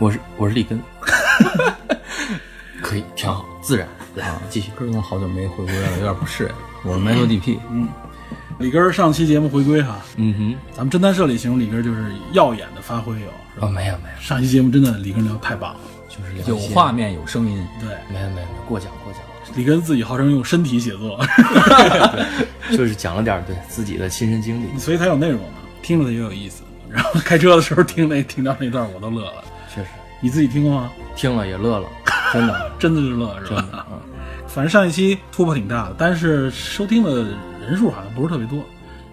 我是我是李根，可以挺好，自然。来，继续。哥，好久没回归了，有点不适应。我是 Metal DP，嗯，李根儿上期节目回归哈，嗯哼，咱们侦探社里形容李根儿就是耀眼的发挥有，啊？哦，没有没有，上期节目真的李根儿聊得太棒了，就是有画，面有声音，对，没有没有没有，过奖过奖，李根自己号称用身体写作，就是讲了点儿对自己的亲身经历，所以才有内容嘛，听着它也有意思。然后开车的时候听那听到那段我都乐了，你自己听过吗？听了也乐了，真的。真的是乐是吧？嗯。反正上一期突破挺大的，但是收听的人数好像不是特别多，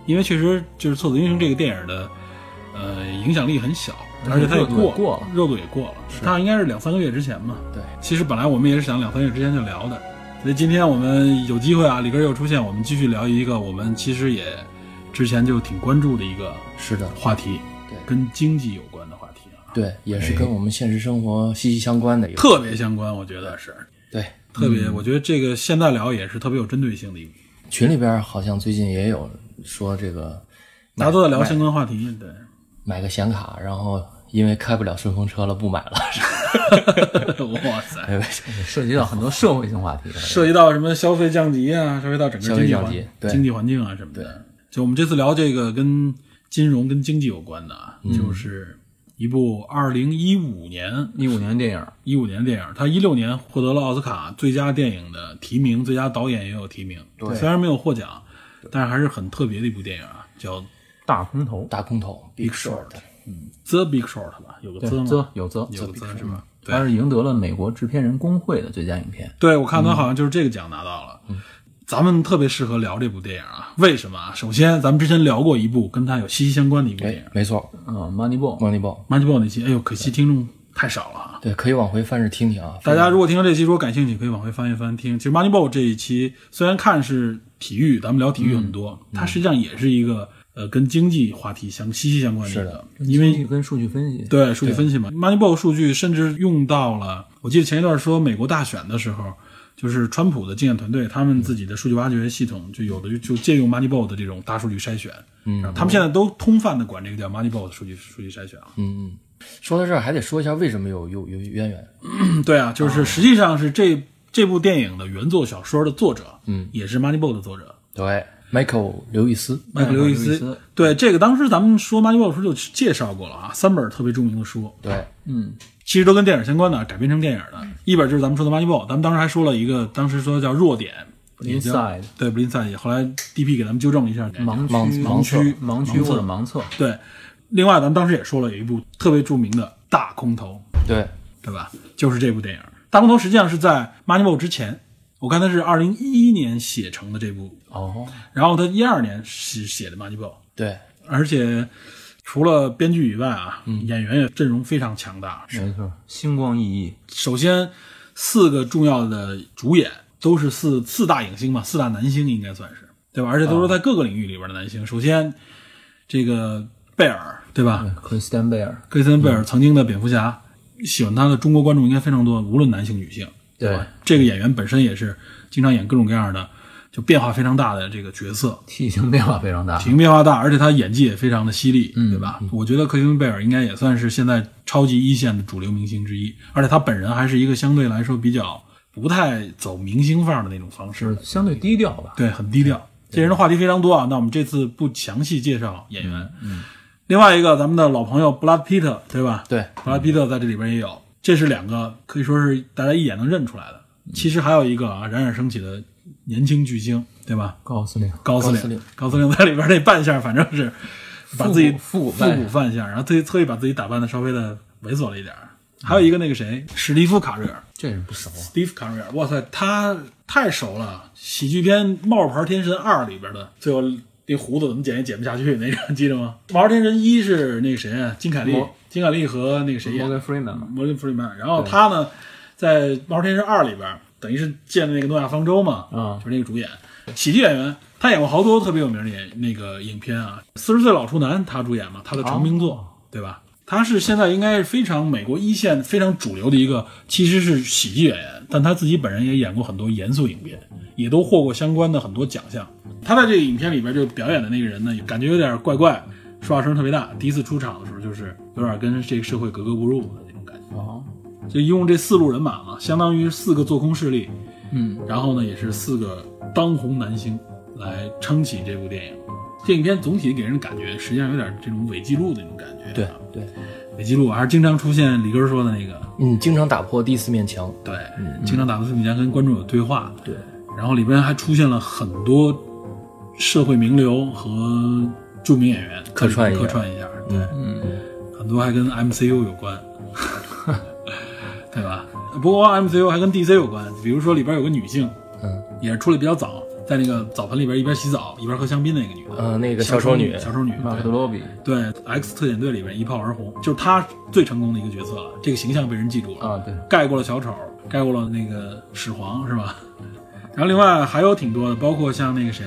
因为确实就是《错子英雄》这个电影的，呃，影响力很小，而且它也热过过了。热度也过了，它应该是两三个月之前嘛。对，其实本来我们也是想两三个月之前就聊的，所以今天我们有机会啊，李根又出现，我们继续聊一个我们其实也之前就挺关注的一个是的，话题，对。跟经济有关对，也是跟我们现实生活息息相关的一个，特别相关，我觉得是对。特别，我觉得这个现在聊也是特别有针对性的一个。群里边好像最近也有说这个大家都在聊相关话题，对，买个显卡，然后因为开不了顺风车了不买了，哇塞，哎涉及到很多社会性话题。涉及到什么消费降级啊，涉及到整个经济经济环境啊什么的。就我们这次聊这个跟金融跟经济有关的啊，就是一部二零一五年一五年电影，一五年的电影，他一六年获得了奥斯卡最佳电影的提名，最佳导演也有提名。对虽然没有获奖，但是还是很特别的一部电影啊，叫《大空头，大空头 Big Short 嗯》。The Big Short 吧，有个对 The 吗？则有则，有个 The 是吧？对他是赢得了美国制片人工会的最佳影片。对，我看他好像就是这个奖拿到了。咱们特别适合聊这部电影啊，为什么啊？首先，咱们之前聊过一部跟它有息息相关的一部电影哎，没错嗯，Moneyball，，Moneyball，《Moneyball》那期。哎呦，可惜听众太少了啊！对，可以往回翻着听听啊。大家如果听到这期如果感兴趣，可以往回翻一翻听。其实《Moneyball》这一期虽然看是体育，咱们聊体育很多，它实际上也是一个呃跟经济话题相息息相关的一个是的，因为跟数据分析，对数据分析嘛，Moneyball 数据甚至用到了，我记得前一段说美国大选的时候，就是川普的竞选团队他们自己的数据挖掘系统，就有的就就借用 Moneyball 的这种大数据筛选，嗯，他们现在都通泛的管这个叫 Moneyball 的数据数据筛选啊。嗯嗯，说到这儿还得说一下为什么有有有渊源。嗯，对啊，就是实际上是这这部电影的原作小说的作者，嗯，也是 Moneyball 的作者。对，Michael 刘易斯，Michael 刘易斯斯，对这个当时咱们说 Moneyball 的时候就介绍过了啊，三本特别著名的书，对，嗯，其实都跟电影相关的，改编成电影的。一本就是咱们说的《Moneyball》，咱们当时还说了一个，当时说叫弱点对 i d e 后来 DP 给咱们纠正了一下，盲区、盲盲区盲区或者盲测，对。另外，咱们当时也说了有一部特别著名的大空头，对，对吧？就是这部电影。大空头实际上是在《Moneyball》之前，我看他是二零一一年写成的这部，哦，然后他一二年是写的《Moneyball》，对，而且除了编剧以外啊，演员也阵容非常强大，没错，星光熠熠，首先，四个重要的主演都是四四大影星嘛，四大男星应该算是，对吧？而且都是在各个领域里边的男星。首先，这个贝尔，对吧？克里斯丹贝尔，克里斯汀贝尔曾经的蝙蝠侠，喜欢他的中国观众应该非常多，无论男性女性，对吧？这个演员本身也是经常演各种各样的，就变化非常大的这个角色，体型变化非常大体，型变化大，而且他演技也非常的犀利，对吧？我觉得克林贝尔应该也算是现在超级一线的主流明星之一，而且他本人还是一个相对来说比较不太走明星范儿的那种方式是，相对低调吧。对，很低调。这人的话题非常多啊，那我们这次不详细介绍演员。嗯，另外一个咱们的老朋友布拉德皮特，对吧？对，布拉德皮特在这里边也有，这是两个可以说是大家一眼能认出来的。其实还有一个啊，冉冉升起的年轻巨星，对吧？高司令，高司令高司令在里边那扮相，反正是把自己复古复古扮相，然后特意特意把自己打扮的稍微的猥琐了一点儿。还有一个那个谁，史蒂夫卡瑞尔这人不熟啊。，Steve 卡瑞尔，哇塞，他太熟了。喜剧片《冒牌天神二》里边的最后那胡子怎么剪也剪不下去那个，记得吗？《冒牌天神一》是那个谁啊？金凯利，金凯利和那个谁演的 Morgan Freeman 嘛，摩根弗里曼。然后他呢，在《冒牌天神二》里边，等于是建的那个诺亚方舟嘛，嗯就是那个主演，喜剧演员，他演过好多特别有名的演那个影片啊。四十岁老处男他主演嘛，他的成名作，对吧？他是现在应该是非常美国一线非常主流的一个，其实是喜剧演员，但他自己本人也演过很多严肃影片，也都获过相关的很多奖项。他在这个影片里边就表演的那个人呢，感觉有点怪怪，说话声特别大。第一次出场的时候，就是有点跟这个社会格格不入的那种感觉。哦，就一共这四路人马嘛，相当于四个做空势力，嗯，然后呢，也是四个当红男星来撑起这部电影。电影片总体给人感觉，实际上有点这种伪记录的那种感觉。对对，伪记录还是经常出现李根说的那个，嗯，经常打破第四面墙。对，嗯经常打破四面墙跟观众有对话，对，然后里边还出现了很多社会名流和著名演员客串客串一下，对，嗯，很多还跟 MCU 有关，对吧？不过 MCU 还跟 DC 有关，比如说里边有个女性，嗯也是出来比较早，在那个澡盆里边一边洗澡一边喝香槟的那个女的，呃，那个小丑女，小丑女，马克对罗比，对，X 特遣队里边一炮而红，就是她最成功的一个角色了，这个形象被人记住了啊对盖过了小丑，盖过了那个始皇，是吧？然后另外还有挺多的，包括像那个谁，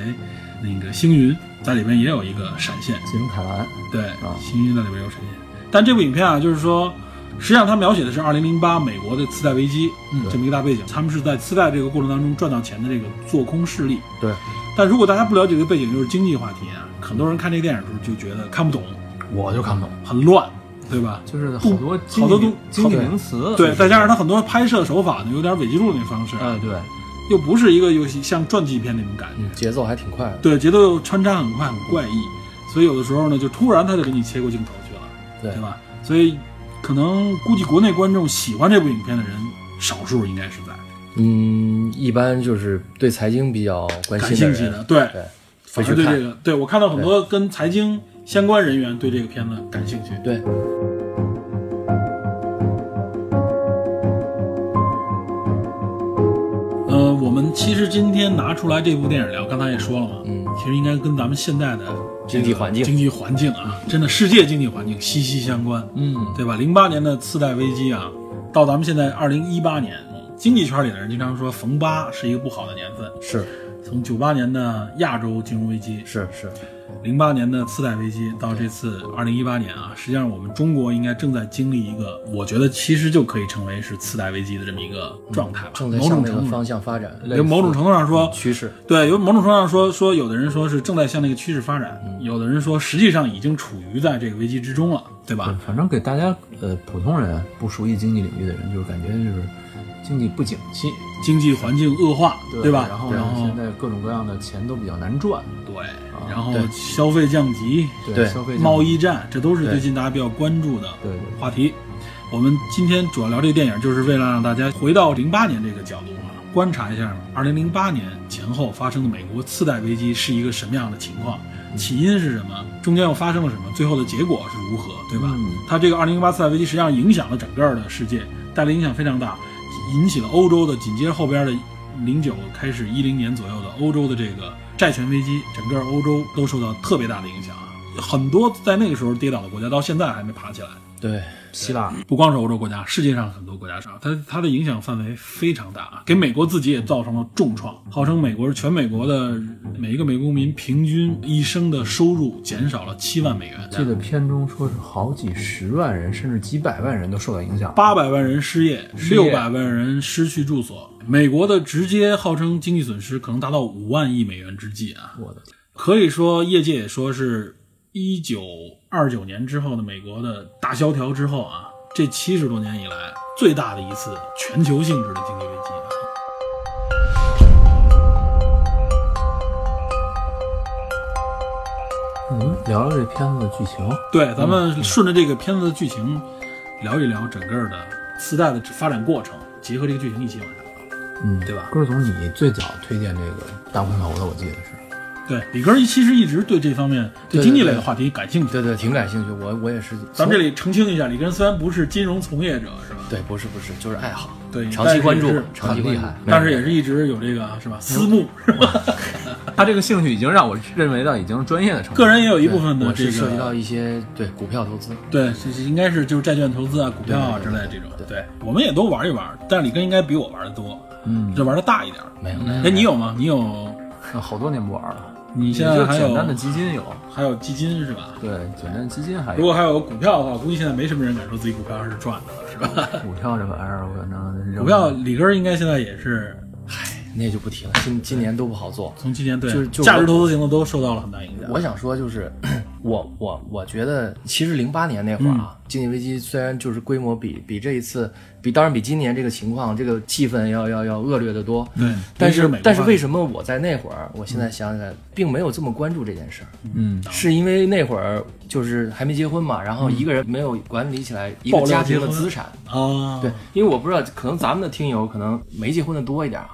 那个星云在里边也有一个闪现，星云凯兰，对，啊星云在里边有闪现。但这部影片啊，就是说，实际上他描写的是2008美国的次贷危机，嗯这么一个大背景。他们是在次贷这个过程当中赚到钱的这个做空势力。对，但如果大家不了解这个背景，就是经济话题啊，很多人看这个电影的时候就觉得看不懂，我就看不懂，很乱，对吧？就是好多好多都经济好名词，对，再加上它很多拍摄手法呢，有点伪纪录那方式，哎对，又不是一个游戏像传记片那种感觉。嗯，节奏还挺快的。对，节奏又穿插很快，很怪异，所以有的时候呢，就突然他就给你切过镜头去了，对对吧？所以可能估计国内观众喜欢这部影片的人少数，应该是在。嗯，一般就是对财经比较关感兴趣的，对，对，反而对这个，对我看到很多跟财经相关人员对这个片子感兴趣。对，呃，我们其实今天拿出来这部电影聊，刚才也说了嘛，嗯，其实应该跟咱们现在的经济环境经济环境啊，真的世界经济环境息息相关。嗯，对吧？零八年的次贷危机啊，到咱们现在二零一八年，经济圈里的人经常说逢八是一个不好的年份。是从九八年的亚洲金融危机，是是，零八年的次贷危机，到这次二零一八年啊，实际上我们中国应该正在经历一个，我觉得其实就可以称为是次贷危机的这么一个状态吧。正在某向那个方种程度上，向发展，有某种程度上说，趋势。对，有某种程度上说说，有的人说是正在向那个趋势发展，嗯有的人说实际上已经处于在这个危机之中了，对吧？反正给大家呃普通人不熟悉经济领域的人，就是感觉就是经济不景气，经济环境恶化，对吧？然后然，后现在各种各样的钱都比较难赚，对，然后消费降级、对。消费贸易战，这都是最近大家比较关注的话题。我们今天主要聊这个电影，就是为了让大家回到零八年这个角度啊，观察一下二零零八年前后发生的美国次贷危机是一个什么样的情况，起因是什么，中间又发生了什么，最后的结果是如何，对吧？嗯。它这个二零零八次贷危机实际上影响了整个的世界，带来影响非常大，引起了欧洲的紧接着后边的零九开始一零年左右的欧洲的这个债权危机，整个欧洲都受到特别大的影响啊。很多在那个时候跌倒的国家到现在还没爬起来，对，希腊，不光是欧洲国家，世界上很多国家上，它它的影响范围非常大啊，给美国自己也造成了重创。号称美国是全美国的每一个美国公民平均一生的收入减少了七万美元，记得片中说是好几十万人，甚至几百万人都受到影响。八百万人失业，六百万人失去住所。美国的直接号称经济损失可能达到五万亿美元之际啊！我的天，可以说，业界也说是一九二九年之后的美国的大萧条之后啊，这七十多年以来最大的一次全球性质的经济危机啊。嗯，聊聊这片子的剧情。对，咱们顺着这个片子的剧情聊一聊整个的四代的发展过程，结合这个剧情一起往下聊。嗯，对吧歌总，你最早推荐这个大空头的，我记得是。对，李根其实一直对这方面对经济类的话题感兴趣。对对，挺感兴趣。我我也是。咱们这里澄清一下，李根虽然不是金融从业者，是吧？对，不是不是，就是爱好。对，长期关注长期厉害但是也是一直有这个是吧？私募是吧？他这个兴趣已经让我认为到已经专业的程度。个人也有一部分的我这是涉及到，一些对股票投资，对，应该是就是债券投资啊、股票啊之类的这种。对，我们也都玩一玩，但是李根应该比我玩的多，嗯，就玩的大一点。没有哎，你有吗？你有？好多年不玩了。你现在还有简单的基金有，还有基金是吧？对，简单的基金还有。如果还有股票的话，估计现在没什么人敢说自己股票是赚的了，是吧？股票这玩意儿，我反正股票里根儿应该现在也是那就不提了。今今年都不好做。从今年对就是就价值投资型的都受到了很大影响。我想说，就是我我我觉得，其实零八年那会儿啊，经济危机虽然就是规模比比这一次比当然比今年这个情况这个气氛要要要恶劣的多。对，但是但是为什么我在那会儿，我现在想起来，并没有这么关注这件事儿？嗯，是因为那会儿就是还没结婚嘛，然后一个人没有管理起来一个家庭的资产。啊？对，，因为我不知道，可能咱们的听友可能没结婚的多一点啊，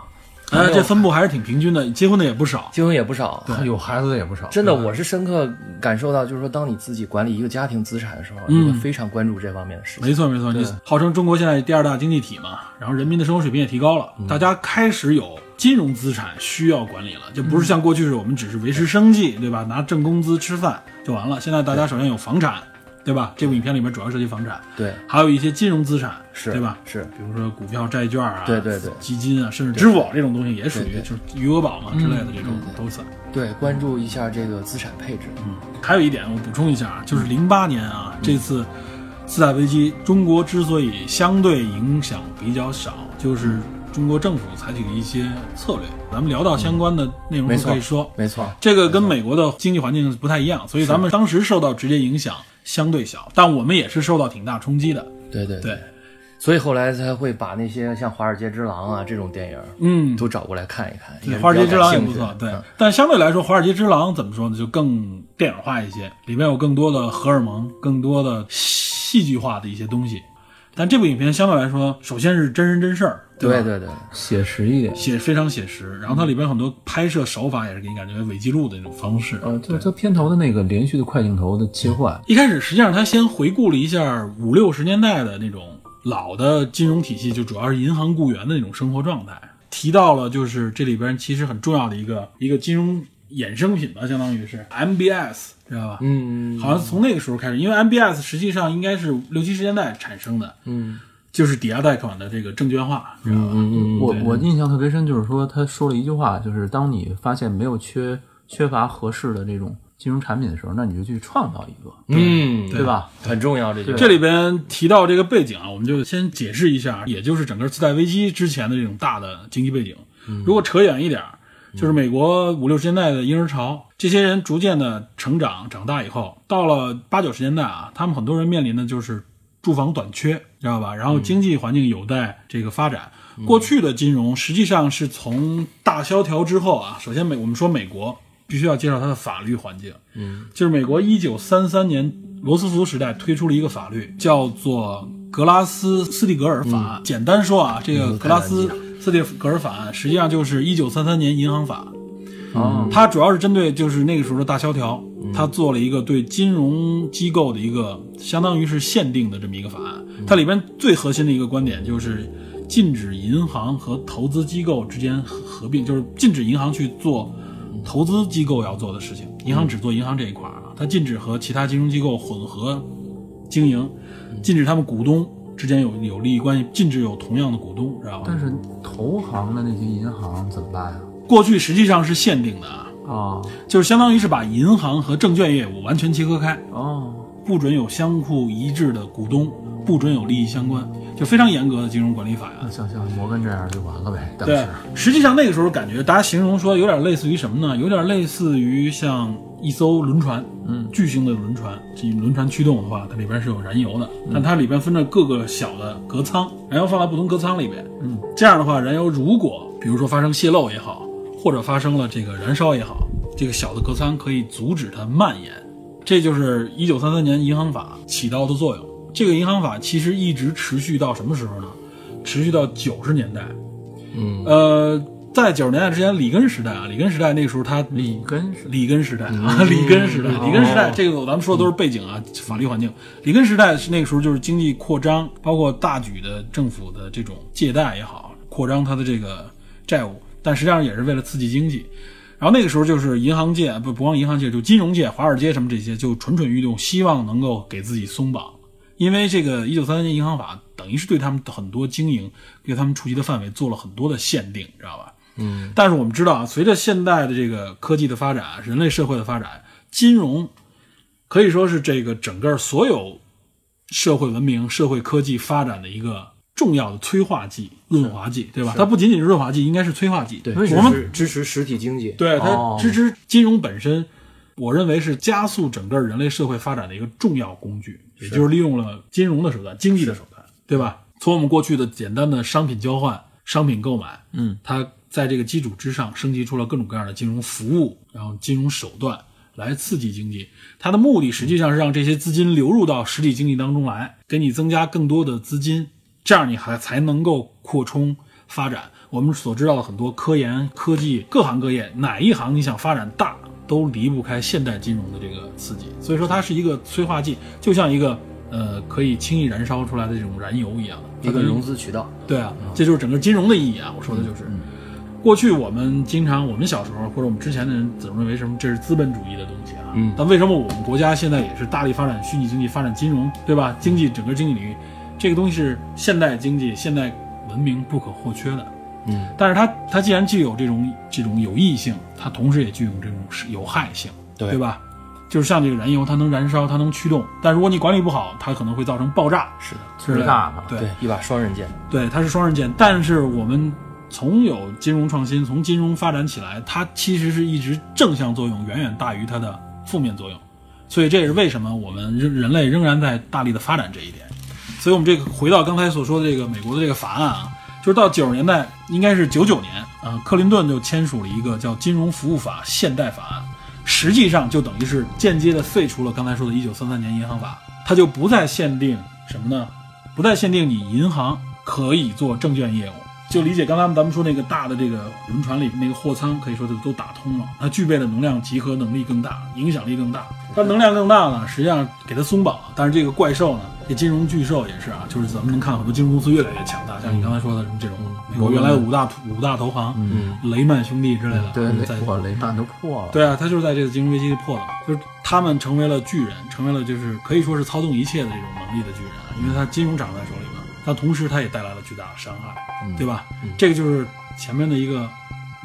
哎，这分布还是挺平均的，结婚的也不少。结婚也不少。有孩子的也不少。真的，我是深刻感受到，就是说，当你自己管理一个家庭资产的时候，嗯你会非常关注这方面的事情。没错没错，你号称中国现在第二大经济体嘛，然后人民的生活水平也提高了，大家开始有金融资产需要管理了，就不是像过去是我们只是维持生计，对吧？拿挣工资吃饭就完了。现在大家首先有房产，对吧？这部影片里面主要涉及房产，对，还有一些金融资产，是对吧？是，比如说股票、债券啊，对对对基金啊，甚至支付宝这种东西也属于就是余额宝嘛之类的这种都算。对，关注一下这个资产配置。嗯还有一点我补充一下啊，就是零八年啊，这次次贷危机，中国之所以相对影响比较少，就是中国政府采取的一些策略。咱们聊到相关的内容都可以说，没错，这个跟美国的经济环境不太一样，所以咱们当时受到直接影响相对小，但我们也是受到挺大冲击的。对对。对，所以后来才会把那些像《华尔街之狼》啊这种电影嗯，都找过来看一看。对，华尔街之狼也不错，对嗯。但相对来说，华尔街之狼怎么说呢？就更电影化一些，里面有更多的荷尔蒙，更多的戏剧化的一些东西。但这部影片相对来说，首先是真人真事儿，吧？对对对，写实一点。写非常写实，然后它里边很多拍摄手法也是给你感觉伪记录的那种方式。呃，就它片头的那个连续的快镜头的切换，一开始实际上他先回顾了一下五六十年代的那种老的金融体系，就主要是银行雇员的那种生活状态，提到了就是这里边其实很重要的一个一个金融衍生品吧，相当于是 MBS，知道吧？嗯好像从那个时候开始，因为 MBS 实际上应该是六七十年代产生的，嗯就是抵押贷款的这个证券化，知道吧？嗯我我印象特别深，就是说他说了一句话，就是当你发现没有缺缺乏合适的这种金融产品的时候，那你就去创造一个，嗯，对吧？很重要这句话。这里边提到这个背景啊，我们就先解释一下，也就是整个次贷危机之前的这种大的经济背景。如果扯远一点，就是美国五六十年代的婴儿潮，这些人逐渐的成长长大以后，到了八九十年代啊，他们很多人面临的就是住房短缺，知道吧？然后经济环境有待这个发展。过去的金融实际上是从大萧条之后啊，首先美我们说美国必须要介绍它的法律环境，嗯，就是美国一九三三年罗斯福时代推出了一个法律，叫做格拉斯斯蒂格尔法案。简单说啊，这个格拉斯斯蒂格尔法案实际上就是一九三三年银行法，哦，它主要是针对就是那个时候的大萧条，它做了一个对金融机构的一个相当于是限定的这么一个法案。它里边最核心的一个观点就是禁止银行和投资机构之间合合并，就是禁止银行去做投资机构要做的事情，银行只做银行这一块儿啊，它禁止和其他金融机构混合经营，禁止他们股东之间有有利益关系，禁止有同样的股东，知道吧？但是投行的那些银行怎么办呀？过去实际上是限定的啊。哦就是相当于是把银行和证券业务完全切割开，哦，不准有相互一致的股东，不准有利益相关，就非常严格的金融管理法呀那。像像摩根这样就完了呗。当对，实际上那个时候感觉大家形容说有点类似于什么呢？有点类似于像一艘轮船，嗯，巨型的轮船，这轮船驱动的话，它里边是有燃油的，但它里边分着各个小的隔舱，燃油放在不同隔舱里边，嗯，这样的话，燃油如果比如说发生泄漏也好，或者发生了这个燃烧也好，这个小的隔舱可以阻止它蔓延，这就是一九三三年银行法起到的作用。这个银行法其实一直持续到什么时候呢？持续到九十年代。嗯呃，在九十年代之前，里根时代啊，里根时代那个时候他里根里根时代啊，里根时代，里根时代，这个咱们说的都是背景啊，法律环境。里根时代是那个时候就是经济扩张，包括大举的政府的这种借贷也好，扩张它的这个债务，但实际上也是为了刺激经济。然后那个时候就是银行界不不光银行界，就金融界、华尔街什么这些就蠢蠢欲动，希望能够给自己松绑，因为这个一九三三年银行法等于是对他们很多经营、对他们触及的范围做了很多的限定，知道吧？嗯。但是我们知道啊，随着现代的这个科技的发展，人类社会的发展，金融可以说是这个整个所有社会文明、社会科技发展的一个重要的催化剂、润滑剂，对吧？它不仅仅是润滑剂，应该是催化剂。对，为什么支持实体经济。对它哦支持金融本身，我认为是加速整个人类社会发展的一个重要工具，也就是利用了金融的手段、经济的手段，对吧？从我们过去的简单的商品交换、商品购买，嗯，它在这个基础之上升级出了各种各样的金融服务，然后金融手段来刺激经济。它的目的实际上是让这些资金流入到实体经济当中来，给你增加更多的资金，这样你还才能够扩充发展。我们所知道的很多科研、科技各行各业，哪一行你想发展大，都离不开现代金融的这个刺激。所以说，它是一个催化剂，就像一个呃可以轻易燃烧出来的这种燃油一样的一个融资渠道。对啊，这就是整个金融的意义啊！我说的就是，过去我们经常，我们小时候或者我们之前的人总认为什么这是资本主义的东西啊，嗯但为什么我们国家现在也是大力发展虚拟经济、发展金融，对吧？经济整个经济领域，这个东西是现代经济、现代文明不可或缺的。嗯，但是它它既然具有这种这种有益性，它同时也具有这种有害性，对对吧？就是像这个燃油，它能燃烧，它能驱动，但如果你管理不好，它可能会造成爆炸。是的，之类的最大的对对，一把双刃剑。对，它是双刃剑。但是我们从有金融创新，从金融发展起来，它其实是一直正向作用远远大于它的负面作用。所以这也是为什么我们人人类仍然在大力的发展这一点。所以我们这个回到刚才所说的这个美国的这个法案啊，就是到九十年代，应该是九九年啊，克林顿就签署了一个叫《金融服务法》现代法案，实际上就等于是间接的废除了刚才说的1933年银行法，它就不再限定什么呢？不再限定你银行可以做证券业务，就理解刚才咱们说那个大的这个轮船里那个货舱，可以说就都打通了，它具备的能量集合能力更大，影响力更大。它能量更大呢，实际上给它松绑了，但是这个怪兽呢，这金融巨兽也是啊，就是咱们能看很多金融公司越来越强大，像你刚才说的什么这种美国原来的五大五大投行，嗯，雷曼兄弟之类的，对在雷曼都破了，对啊，他就是在这个金融危机破的，就是他们成为了巨人，成为了就是可以说是操纵一切的这种能力的巨人啊，因为他金融掌握在手里嘛，但同时它也带来了巨大的伤害，对吧？这个就是前面的一个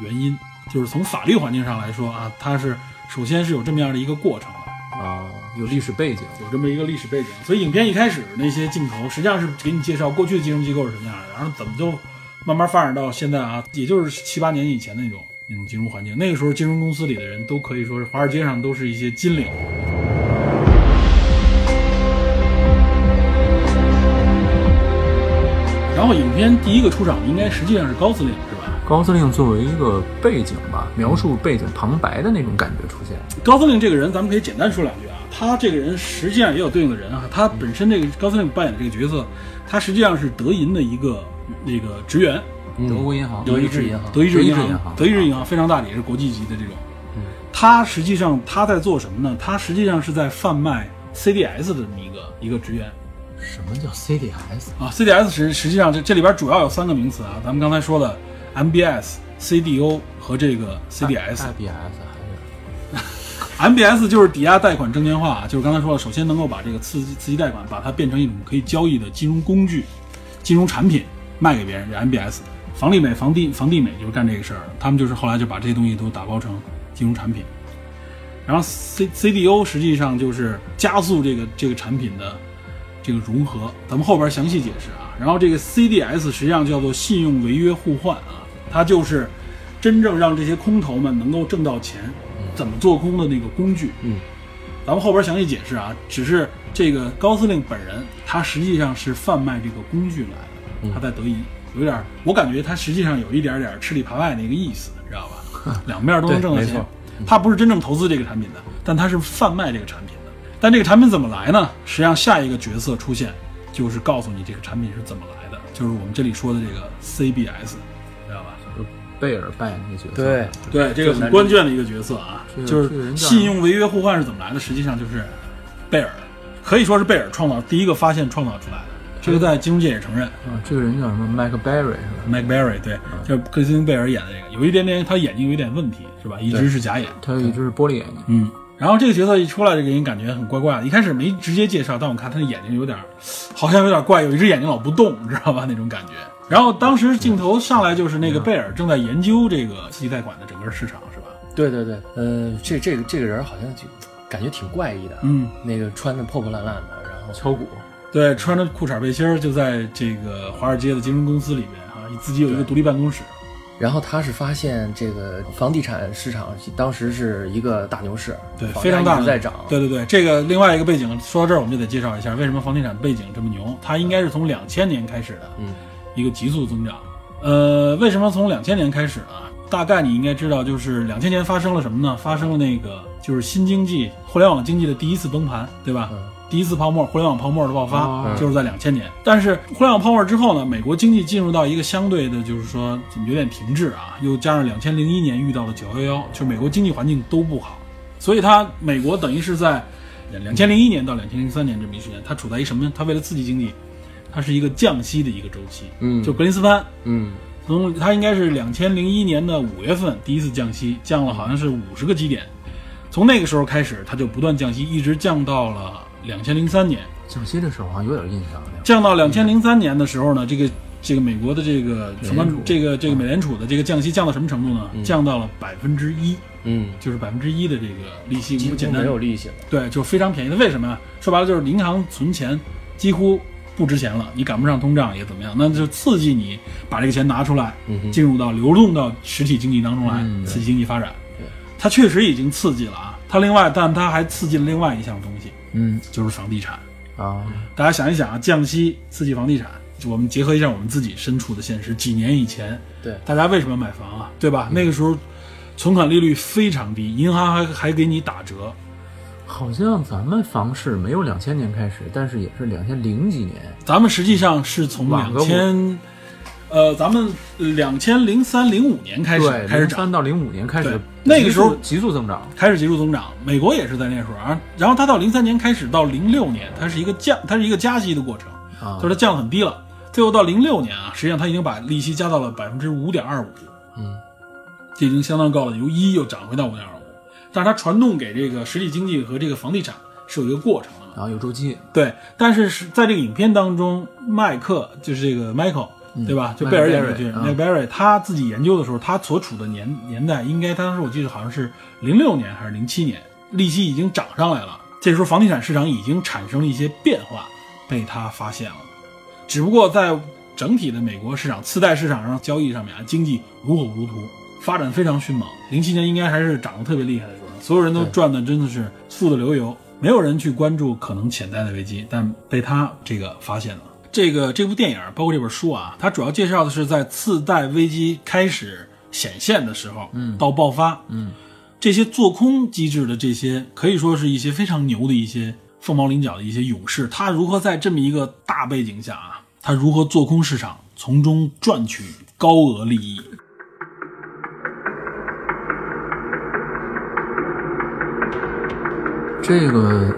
原因，就是从法律环境上来说啊，它是首先是有这么样的一个过程的。啊，有历史背景，有这么一个历史背景，所以影片一开始那些镜头实际上是给你介绍过去的金融机构是什么样的，然后怎么就慢慢发展到现在啊，也就是七八年以前那种那种金融环境。那个时候，金融公司里的人都可以说是华尔街上都是一些金领。然后，影片第一个出场应该实际上是高司令，是吧？高司令作为一个背景吧，描述背景旁白的那种感觉出现。高司令这个人，咱们可以简单说两句啊。他这个人实际上也有对应的人啊。他本身这个高司令扮演的这个角色，他实际上是德银的一个那个职员，德国银行，德意志银行德意志银德意志银行德意志银行非常大的，也是国际级的这种。他实际上他在做什么呢？他实际上是在贩卖 CDS 的这么一个一个职员什么叫 CDS？啊。CDS 实实际上这这里边主要有三个名词啊，咱们刚才说的 MBS、CDO 和这个 CDS。IBS 还是 MBS 就是抵押贷款证券化，就是刚才说的，首先能够把这个刺激刺激贷款，把它变成一种可以交易的金融工具、金融产品卖给别人，这 MBS。房利美、房地房地美就是干这个事儿，他们就是后来就把这些东西都打包成金融产品。然后 C CDO 实际上就是加速这个这个产品的这个融合，咱们后边详细解释啊。然后这个 CDS 实际上叫做信用违约互换啊，它就是真正让这些空头们能够挣到钱，怎么做空的那个工具。嗯，咱们后边详细解释啊。只是这个高司令本人，他实际上是贩卖这个工具来的，他在德银有点，我感觉他实际上有一点点吃里扒外那个意思，知道吧？两面都能挣到钱。他不是真正投资这个产品的，但他是贩卖这个产品的。但这个产品怎么来呢？实际上下一个角色出现，就是告诉你这个产品是怎么来的，就是我们这里说的这个 CBS，知道吧？就是贝尔扮演那个角色。对，对，这个很关键的一个角色啊，就是信用违约互换是怎么来的？实际上就是贝尔，可以说是贝尔创造第一个发现创造出来的。这个在金融界也承认啊，这个人叫什么？Mike Berry 是吧？，Mike Berry 对，就是克里斯汀贝尔演的这个，有一点点他眼睛有一点问题，是吧？一直是假眼。他有一只玻璃眼睛。嗯，然后这个角色一出来，就给人感觉很怪怪的。一开始没直接介绍，但我看他的眼睛有点，好像有点怪，有一只眼睛老不动，你知道吧？那种感觉。然后当时镜头上来就是那个贝尔正在研究这个刺激贷款的整个市场，是吧？对对对，呃，这这个这个人好像就感觉挺怪异的，嗯，那个穿的破破烂烂的，然后敲鼓，对，穿着裤衩背心儿就在这个华尔街的金融公司里面啊，自己有一个独立办公室。然后他是发现这个房地产市场当时是一个大牛市，对，非常大的在涨，对对对，这个另外一个背景说到这儿，我们就得介绍一下为什么房地产背景这么牛。它应该是从两千年开始的，嗯，一个急速增长。呃，为什么从两千年开始呢？大概你应该知道，就是两千年发生了什么呢？发生了那个就是新经济、互联网经济的第一次崩盘，对吧？嗯第一次泡沫，互联网泡沫的爆发、哦就是在两千年。但是互联网泡沫之后呢，美国经济进入到一个相对的，就是说有点停滞啊，又加上两千零一年遇到了九幺幺，就美国经济环境都不好，所以它美国等于是在两千零一年到两千零三年这么一时间，它处在一什么呢？它为了刺激经济，它是一个降息的一个周期。嗯就格林斯潘嗯从它应该是两千零一年的五月份第一次降息，降了好像是五十个基点，从那个时候开始，它就不断降息，一直降到了两千零三年。降息的时候好像有点印象。降到两千零三年的时候呢，这个这个美国的这个什么这个这个美联储的这个降息降到什么程度呢？降到了百分之一，嗯，就是百分之一的这个利息，简单没有利息了，对，就非常便宜的。为什么呀？说白了就是银行存钱几乎不值钱了，你赶不上通胀也怎么样？那就刺激你把这个钱拿出来，嗯进入到流动到实体经济当中来，嗯刺激经济发展对。它确实已经刺激了啊，它另外，但它还刺激了另外一项东西，嗯就是房地产。啊，大家想一想啊，降息刺激房地产，我们结合一下我们自己身处的现实，几年以前，对大家为什么买房啊？对吧？那个时候存款利率非常低，银行还还给你打折。好像咱们房市没有两千年开始，但是也是两千零几年。咱们实际上是从两千，呃，咱们两千零三零五年开始，开始涨，三到零五年开始对，那个时候急速增长。开始急速增长。美国也是在那时候啊，然后它到零三年开始到零六年，它是一个降，它是一个加息的过程，啊就是它降很低了。最后到零六年啊，实际上它已经把利息加到了百分之五点二五，嗯，这已经相当高了，由一又涨回到五点二五。但是它传动给这个实体经济和这个房地产是有一个过程的嘛。然后有周期，对，但是是在这个影片当中，麦克就是这个 Michael，、对吧？就贝尔演的这个 Michael Berry，Michael Berry，他自己研究的时候，他所处的年年代，应该当时我记得好像是零六年还是零七年，利息已经涨上来了，这时候房地产市场已经产生了一些变化，被他发现了。只不过在整体的美国市场次贷市场上交易上面啊，经济如火如荼，发展非常迅猛。零七年应该还是涨得特别厉害的时候，所有人都赚的真的是富得流油，没有人去关注可能潜在的危机，但被他这个发现了。这个这部电影包括这本书啊，它主要介绍的是在次贷危机开始显现的时候，嗯，到爆发，嗯，这些做空机制的这些可以说是一些非常牛的一些凤毛麟角的一些勇士，他如何在这么一个大背景下啊，他如何做空市场，从中赚取高额利益。这个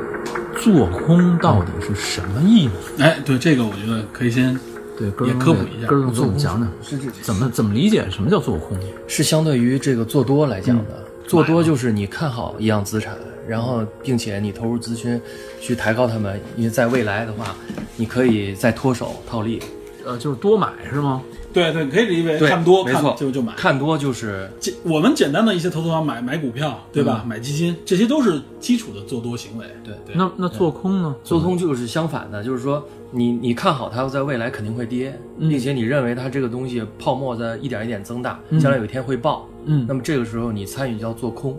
做空到底是什么意思？哎，对这个我觉得可以先对，也科普一下根儿总给我们讲讲，是这怎么怎么理解什么叫做空？是相对于这个做多来讲的，做多就是你看好一样资产，然后并且你投入资金去抬高它们，因为在未来的话，你可以再脱手套利。呃，就是多买是吗？对对，你可以理解为看多看没错就就买。看多就是简我们简单的一些投资方法买买股票，对吧？买基金，这些都是基础的做多行为。对对，那那做空呢？做空就是相反的，就是说你你看好它在未来肯定会跌，并且你认为它这个东西泡沫在一点一点增大，将来有一天会爆。嗯那么这个时候你参与叫做空。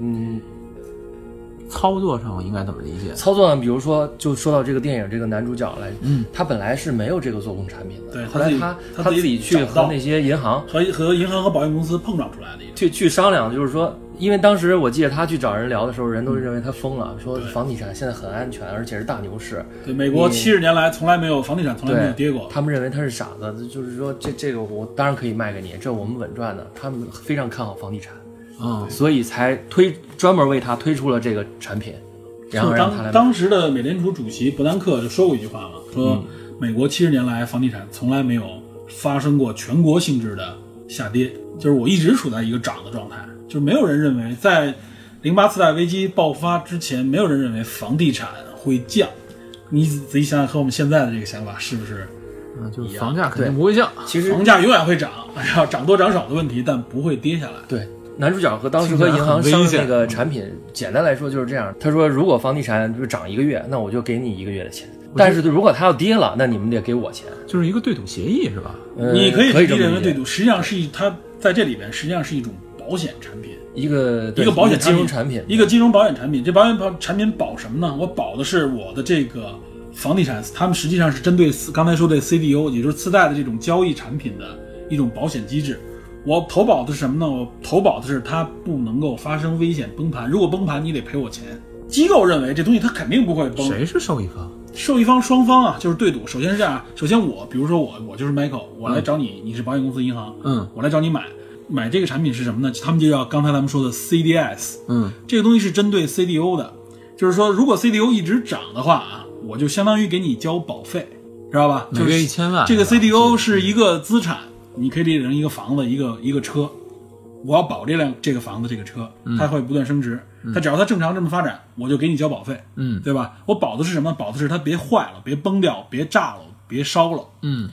嗯，操作上应该怎么理解？操作上，比如说就说到这个电影这个男主角来，嗯，他本来是没有这个做空产品的，对后来他他自己自己去和那些银行和和银行和保险公司碰撞出来的。去去商量，就是说因为当时我记得他去找人聊的时候，人都认为他疯了，说房地产现在很安全，而且是大牛市。对，美国你七十年来从来没有房地产从来没有跌过。他们认为他是傻子，就是说这这个我当然可以卖给你，这我们稳赚的。他们非常看好房地产，啊，所以才推专门为他推出了这个产品，然后就是让他来当当时的美联储主席伯南克就说过一句话嘛，说嗯美国七十年来房地产从来没有发生过全国性质的下跌，就是我一直处在一个涨的状态，就是没有人认为在零八次贷危机爆发之前，没有人认为房地产会降。你仔细想想，和我们现在的这个想法是不是？嗯，就是房价肯定不会降。其实房价永远会涨，然后，涨多涨少的问题，但不会跌下来。对，男主角和当时和银行商的那个产品，简单来说就是这样。他说，如果房地产就涨一个月，那我就给你一个月的钱。但是如果它要跌了，那你们得给我钱。就是一个对赌协议是吧？呃你可以可以理解为对赌，实际上是一它在这里边实际上是一种保险产品。一个一个保险金融产品，一个金融保险产品。这保险保产品保什么呢？我保的是我的这个房地产，他们实际上是针对刚才说的 CDO，也就是次贷的这种交易产品的一种保险机制。我投保的是什么呢？我投保的是它不能够发生危险崩盘，如果崩盘，你得赔我钱。机构认为这东西它肯定不会崩，谁是受益方？受益方双方啊，就是对赌。首先是这样，首先我，比如说我，我就是 Michael，我来找你，你是保险公司银行，嗯我来找你买，买这个产品是什么呢？他们就叫刚才咱们说的 CDS，嗯，这个东西是针对 CDO 的，就是说如果 CDO 一直涨的话啊，我就相当于给你交保费，知道吧？每个就是月1000万这个 CDO 是一个资产，你可以理解成一个房子，一个一个车。我要保这辆这个房子这个车，它会不断升值。它只要它正常这么发展，我就给你交保费，嗯对吧？我保的是什么？保的是它别坏了，别崩掉，别炸了，别烧了。嗯，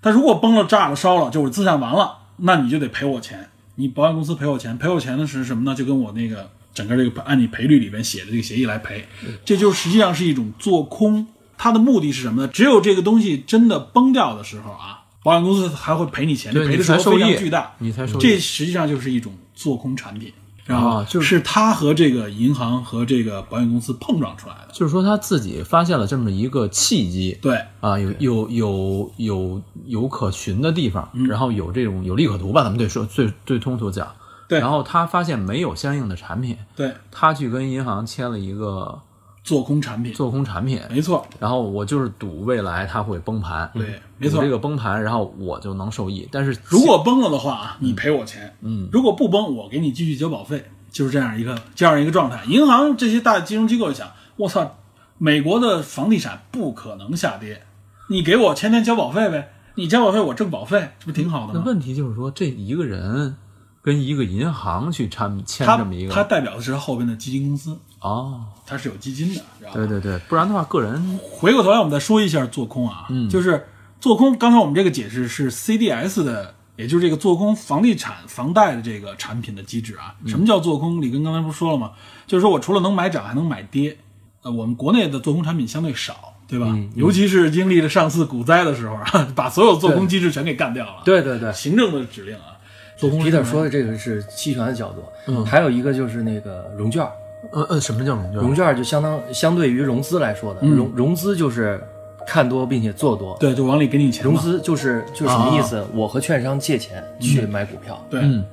它如果崩了、炸了、烧了，就是资产完了，那你就得赔我钱。你保险公司赔我钱，赔我钱的是什么呢？就跟我那个整个这个按你赔率里边写的这个协议来赔，这就实际上是一种做空。它的目的是什么呢？只有这个东西真的崩掉的时候啊，保险公司还会赔你钱，对赔的时候非常巨大，你才受益这实际上就是一种做空产品，知道吗？啊就是他和这个银行和这个保险公司碰撞出来的。就是说他自己发现了这么一个契机，对，啊，有有有有有可循的地方，然后有这种有利可图吧，咱们对说最最通俗讲。对然后他发现没有相应的产品，对，他去跟银行签了一个做空产品，做空产品，没错，然后我就是赌未来它会崩盘，对没错。这个崩盘，然后我就能受益。但是如果崩了的话啊，你赔我钱；嗯，如果不崩，我给你继续交保费，就是这样一个这样一个状态。银行这些大金融机构想，我操，美国的房地产不可能下跌，你给我天天交保费呗，你交保费我挣保费，这不挺好的吗？那问题就是说，这一个人跟一个银行去签签这么一个他代表的是他后边的基金公司，哦，它是有基金的，知道吧？对对对，不然的话，个人回过头来，我们再说一下做空啊，嗯就是做空。刚才我们这个解释是 CDS 的，也就是这个做空房地产房贷的这个产品的机制啊。什么叫做空？李根刚才不是说了吗？就是说我除了能买涨，还能买跌。呃，我们国内的做空产品相对少，对吧？尤其是经历了上次股灾的时候啊，把所有做空机制全给干掉了。，对对对，行政的指令啊，做空皮特说的这个是期权的角度，嗯还有一个就是那个融券，呃呃，什么叫融券？融券就相当相对于融资来说的，嗯融融资就是看多并且做多，对，就往里给你钱嘛。融资就是就是什么意思？我和券商借钱去买股票，对，嗯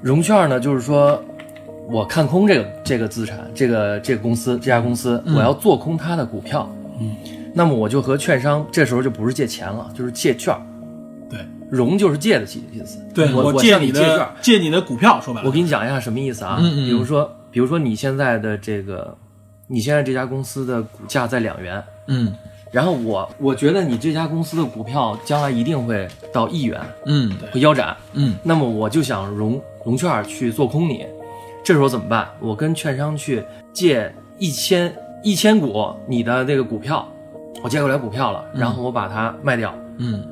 融券呢就是说。我看空这个这个资产，这个这个公司这家公司，我要做空它的股票，嗯，那么我就和券商这时候就不是借钱了，就是借券，对，融就是借的意思，对我借你的借你的股票，说白了，我给你讲一下什么意思啊？嗯嗯嗯比如说，比如说你现在的这个，你现在这家公司的股价在两元，嗯。然后我我觉得你这家公司的股票将来一定会到一元，嗯会腰斩，嗯。那么我就想融融券去做空你，这时候怎么办？我跟券商去借一千一千股你的那个股票，我借过来股票了，然后我把它卖掉，嗯。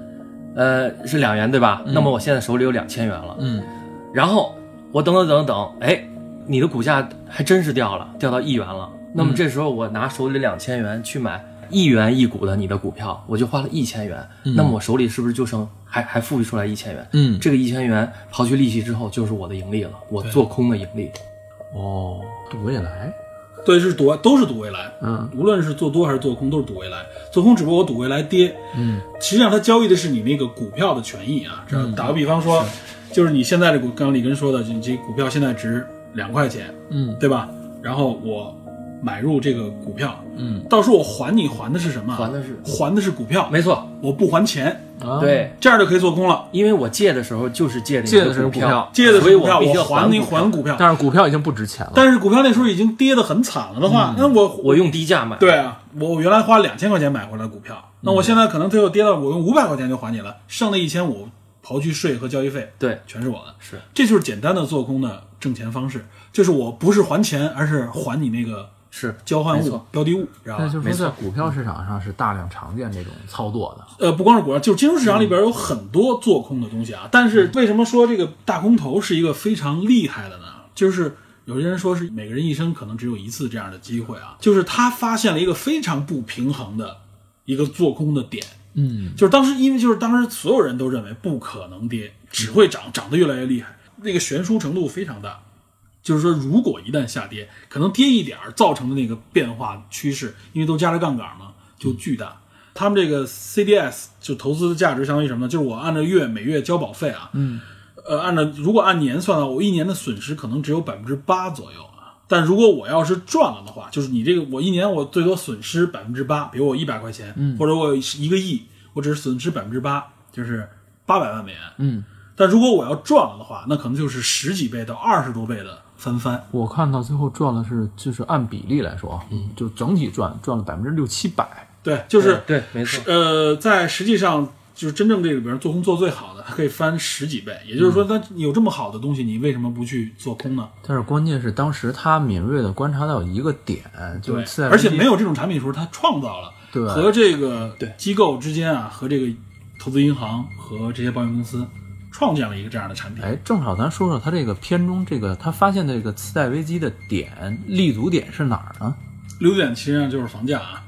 呃，是两元对吧？那么我现在手里有两千元了，嗯。然后我等等等等，哎，你的股价还真是掉了，掉到一元了。那么这时候我拿手里两千元去买一元一股的你的股票，我就花了一千元。那么我手里是不是就剩还还富裕出来一千元？嗯，这个一千元刨去利息之后就是我的盈利了，我做空的盈利。哦，赌未来，对，是赌都是赌未来，嗯无论是做多还是做空，都是赌未来。做空只不过我赌未来跌，嗯实际上它交易的是你那个股票的权益啊。这打个比方说，就是你现在这股，刚刚李根说的，你这股票现在值两块钱，嗯对吧？然后我买入这个股票，嗯到时候我还你还的是什么？还的是还的是股票，没错，我不还钱，啊，对，这样就可以做空了。因为我借的时候就是借的你借的是股股票借的股票，必须要还你还股票，但是股票已经不值钱了。但是股票那时候已经跌得很惨了的话，那我我用低价买，对啊，我原来花两千块钱买回来股票，那我现在可能最后跌到我用五百块钱就还你了，剩的一千五刨去税和交易费，对全是我的。是这就是简单的做空的挣钱方式，就是我不是还钱，而是还你那个是交换物、标的物，知道吧？就是没错说，在股票市场上是大量常见这种操作的。呃，不光是股票，就是金融市场里边有很多做空的东西啊。但是为什么说这个大空头是一个非常厉害的呢？就是有些人说是每个人一生可能只有一次这样的机会啊，就是他发现了一个非常不平衡的一个做空的点。嗯，就是当时，因为就是当时所有人都认为不可能跌，只会涨，涨得越来越厉害，那个悬殊程度非常大。就是说，如果一旦下跌，可能跌一点儿造成的那个变化趋势，因为都加了杠杆嘛，就巨大。他们这个 CDS 就投资的价值相当于什么呢？就是我按照月每月交保费啊，嗯，呃，按照如果按年算的话，我一年的损失可能只有百分之八左右啊。但如果我要是赚了的话，就是你这个我一年我最多损失百分之八，比如我一百块钱，嗯或者我有一个亿，我只是损失百分之八，就是八百万美元。嗯，但如果我要赚了的话，那可能就是十几倍到二十多倍的翻番。我看到最后赚的是，就是按比例来说，嗯，就整体赚赚了百分之六七百。对，就是对，没错，呃，在实际上就是真正这里边做空做最好的，它 可以翻十几倍。也就是说，它有这么好的东西，你为什么不去做空呢？但是关键是当时他敏锐的观察到一个点，就是次贷危机而且没有这种产品的时候，他创造了对和这个对机构之间啊，和这个投资银行和这些保险公司创建了一个这样的产品。哎，正好咱说说他这个片中这个他发现的这个次贷危机的点立足点是哪儿呢？留点其实上就是房价啊。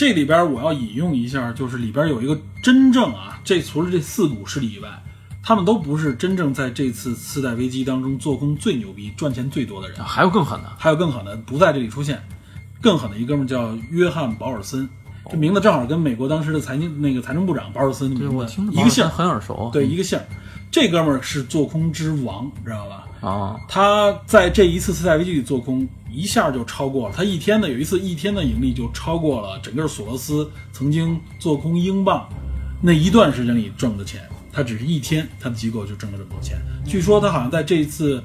这里边我要引用一下，就是里边有一个真正啊，这除了这四股势力以外，他们都不是真正在这次次贷危机当中做空最牛逼、赚钱最多的人。还有更狠的，还有更狠的不在这里出现，更狠的一哥们儿叫约翰·保尔森，这名字正好跟美国当时的财经那个财政部长保尔森一个姓，很耳熟。对，一个姓。这哥们儿是做空之王，知道吧？啊，他在这一次次贷危机里做空，一下就超过了他一天的有一次一天的盈利就超过了整个索罗斯曾经做空英镑那一段时间里挣的钱。他只是一天，他的机构就挣了这么多钱。据说他好像在这一次，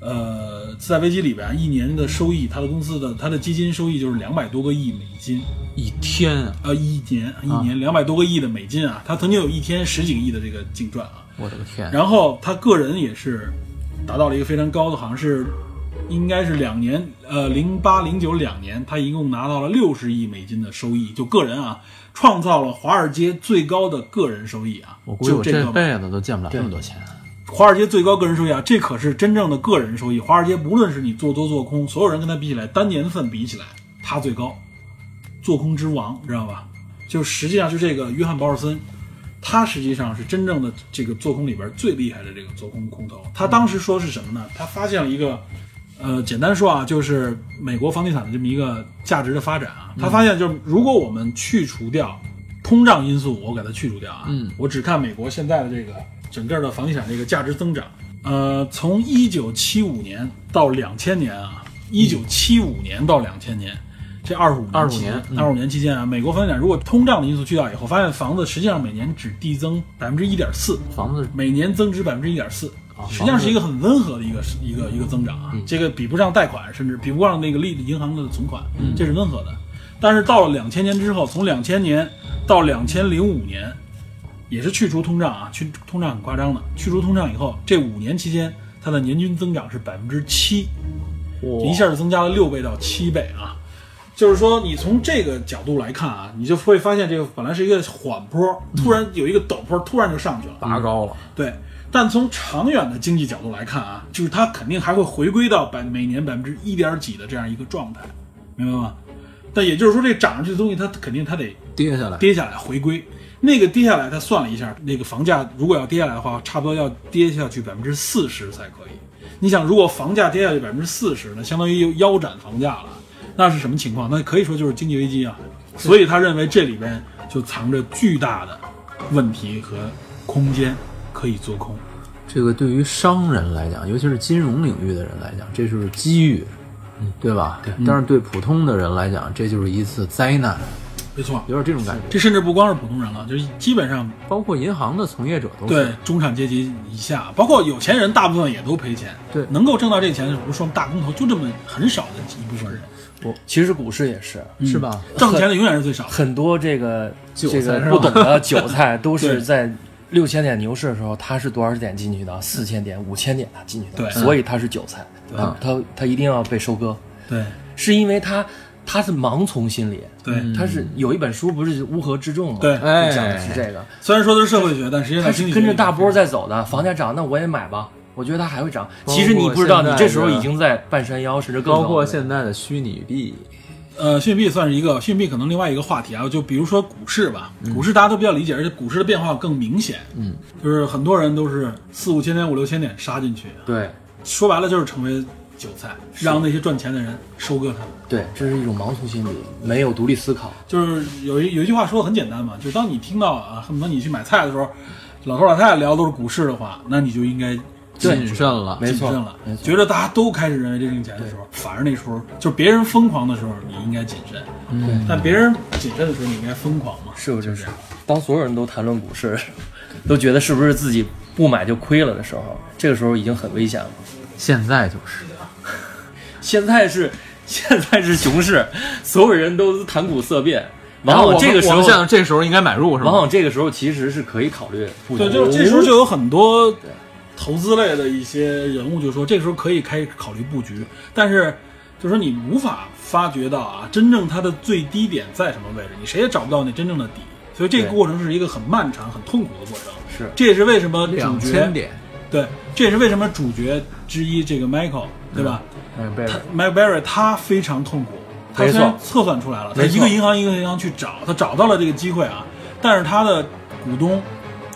呃，次贷危机里边，一年的收益，他的公司的他的基金收益就是两百多个亿美金，一天啊，呃，一年一年两百多个亿的美金啊，他曾经有一天十几个亿的这个净赚啊。我的个天！然后他个人也是达到了一个非常高的，好像是应该是两年，呃，零八零九两年，他一共拿到了六十亿美金的收益，就个人啊，创造了华尔街最高的个人收益啊。我估计我这辈子都见不了这么多钱。华尔街最高个人收益啊，这可是真正的个人收益。华尔街无论是你做多做空，所有人跟他比起来，单年份比起来，他最高，做空之王，知道吧？就实际上就这个约翰·保尔森，他实际上是真正的这个做空里边最厉害的这个做空空头。他当时说是什么呢？他发现了一个，呃，简单说啊，就是美国房地产的这么一个价值的发展啊。他发现就是如果我们去除掉通胀因素，我给它去除掉啊，嗯我只看美国现在的这个整个的房地产这个价值增长，呃，从一九七五年到两千年啊，一九七五年到两千年。这二十五25期间年嗯。二十五年期间啊，美国房地产如果通胀的因素去掉以后，发现房子实际上每年只递增百分之一点四，房子。每年增值百分之一点四，啊实际上是一个很温和的一个一个一个增长啊，这个比不上贷款，甚至比不上那个利银行的存款，这是温和的。但是到了两千年之后，从两千年到两千零五年，也是去除通胀啊，去通胀很夸张的，去除通胀以后，这五年期间它的年均增长是百分之七，一下就增加了六倍到七倍啊。就是说，你从这个角度来看啊，你就会发现这个本来是一个缓坡，突然有一个陡坡，突然就上去了，拔高了。对，但从长远的经济角度来看啊，就是它肯定还会回归到百每年百分之一点几的这样一个状态，明白吗？但也就是说，这涨上去的东西，它肯定它得跌下来，跌下来回归。那个跌下来，他算了一下，那个房价如果要跌下来的话，差不多要跌下去百分之四十才可以。你想，如果房价跌下去百分之四十，那相当于腰斩房价了，那是什么情况？那可以说就是经济危机啊。所以他认为这里边就藏着巨大的问题和空间可以做空。这个对于商人来讲，尤其是金融领域的人来讲，这就是机遇，对吧？对。但是对普通的人来讲，这就是一次灾难，没错。有点这种感觉。这甚至不光是普通人了，就是基本上包括银行的从业者都是。对中产阶级以下，包括有钱人，大部分也都赔钱。对能够挣到这钱的，不是说大工头，就这么很少的一部分人，其实股市也是，是吧？挣钱的永远是最少。很多这个这个不懂的韭菜 都是在六千点牛市的时候，他是多少点进去的？四千点、五千点他进去的，对。所以他是韭菜，他他他一定要被收割，对。是因为他他是盲从心理，对，他是有一本书不是乌合之众吗？对。哎讲的是这个，虽然说的是社会学，但实际上他是跟着大波在走的，房价涨，那我也买吧。我觉得它还会涨，其实你不知道，你这时候已经在半山腰，甚至更包括现在的虚拟币，呃，虚拟币算是一个，虚拟币可能另外一个话题啊，就比如说股市吧，股市大家都比较理解，而且股市的变化更明显，嗯，就是很多人都是四五千点、五六千点杀进去，对。说白了就是成为韭菜，让那些赚钱的人收割他们。对，这是一种盲从心理，没有独立思考。就是有一有一句话说的很简单嘛，就是当你听到啊，恨不得你去买菜的时候，老头老太太聊都是股市的话，那你就应该谨慎了。没错谨慎了觉得大家都开始认为这挣钱的时候，反而那时候就是别人疯狂的时候，你应该谨慎。嗯，但别人谨慎的时候，你应该疯狂嘛？是不是？当所有人都谈论股市，都觉得是不是自己不买就亏了的时候，这个时候已经很危险了。现在就是 现在是现在是熊市，所有人都谈股色变，往往这个时候我们，现在这个时候应该买入是吧？往往这个时候其实是可以考虑。对，就这时候就有很多投资类的一些人物就说，这个时候可以开始考虑布局，但是就说你无法发掘到啊，真正它的最低点在什么位置，你谁也找不到那真正的底，所以这个过程是一个很漫长、很痛苦的过程。是。这也是为什么主两角千点，对，这也是为什么主角之一这个 Michael 对吧？哎，贝他 Mike Berry 他非常痛苦，他没错。虽然测算出来了，他一个银行一个银行去找，他找到了这个机会啊，但是他的股东，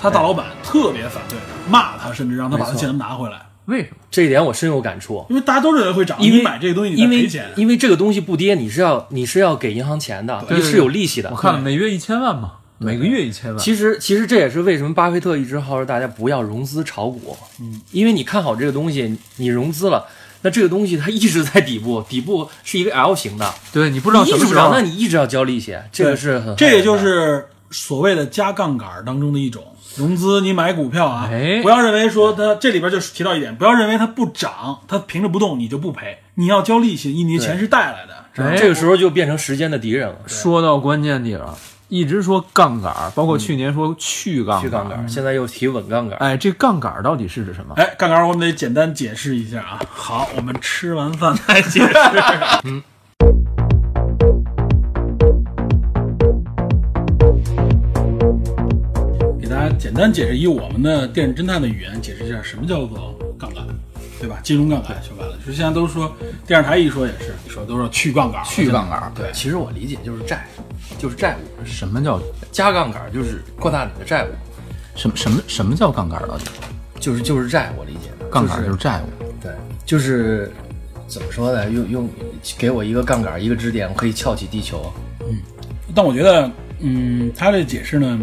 他大老板特别反对他，骂他，甚至让他把钱拿回来，为什么？这一点我深有感触。因为大家都认为会涨，因为你买这个东西你因为在赔钱，因为这个东西不跌，你是要你是要给银行钱的，对对是有利息的。我。看了每月一千万嘛，每个月一千万。其实其实这也是为什么巴菲特一直号召大家不要融资炒股，嗯，因为你看好这个东西，你融资了，那这个东西它一直在底部，底部是一个 L 型的，对你不知道你一直不涨，什么时候那你一直要交利息，这个是很这也就是所谓的加杠杆当中的一种。融资，你买股票啊，哎不要认为说它这里边就提到一点，不要认为它不涨，它平着不动你就不赔，你要交利息，你的钱是带来的，这个时候就变成时间的敌人了。说到关键地了，一直说杠杆，包括去年说去杠去杠杆，现在又提稳杠杆，哎，这杠杆到底是指什么？哎，杠杆我们得简单解释一下啊。好，我们吃完饭再解释。嗯。简单解释，以我们的电视侦探的语言解释一下，什么叫做杠杆，对吧？金融杠杆说白了，就是现在都说电视台一说也是，说都说去杠杆，去杠杆，对，其实我理解就是债，就是债务，什么叫加杠杆就是扩大你的债务，什么什么什么叫杠杆到底？就是就是债，我理解的杠杆就就是债务。对，就是怎么说呢？用用给我一个杠杆，一个支点，我可以撬起地球。嗯但我觉得，嗯，他这解释呢，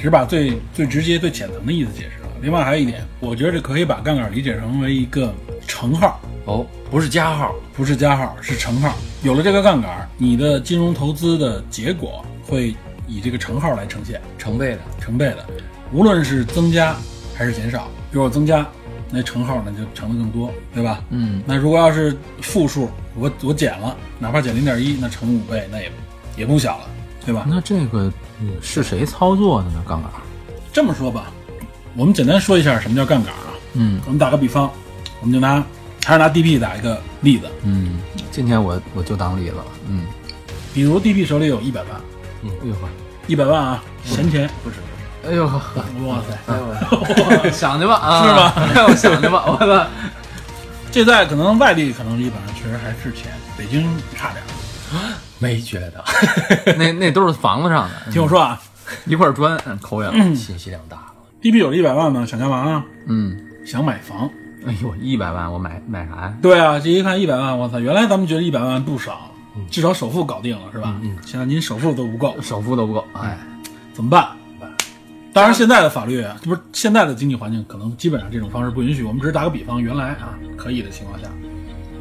只把最最直接、最浅层的意思解释了。另外还有一点，我觉得这可以把杠杆理解成为一个乘号，哦，不是加号，不是加号，是乘号。有了这个杠杆，你的金融投资的结果会以这个乘号来呈现，成倍的。成倍的，无论是增加还是减少。比如我增加，那乘号那就乘的更多，对吧？嗯，那如果要是负数，我我减了，哪怕减零点一，那乘五倍，那也也不小了，对吧？那这个嗯是谁操作的呢？杠杆？这么说吧，我们简单说一下什么叫杠杆啊。嗯我们打个比方，我们就拿还是拿 DP 打一个例子，嗯，今天我我就当例子了。嗯，比如 DP 手里有一百万，哎呦呵，一百万啊，闲钱，不是，哎呦呵，哇塞，哎呦想去吧啊，是吧？让我想去吧，我操！这在可能外地可能一百万确实还是钱，北京差点儿。没觉得，那那都是房子上的，听我说啊一块砖嗯抠下来。信息量大了。，DP 有了一百万呢，想干嘛啊？嗯，想买房。哎呦，一百万我买买啥呀？对啊，这一看一百万，我操！原来咱们觉得一百万不少，至少首付搞定了是吧？嗯现在您首付都不够，首付都不够，哎，怎么办？当然，现在的法律啊，这不是现在的经济环境，可能基本上这种方式不允许。我们只是打个比方，原来啊可以的情况下，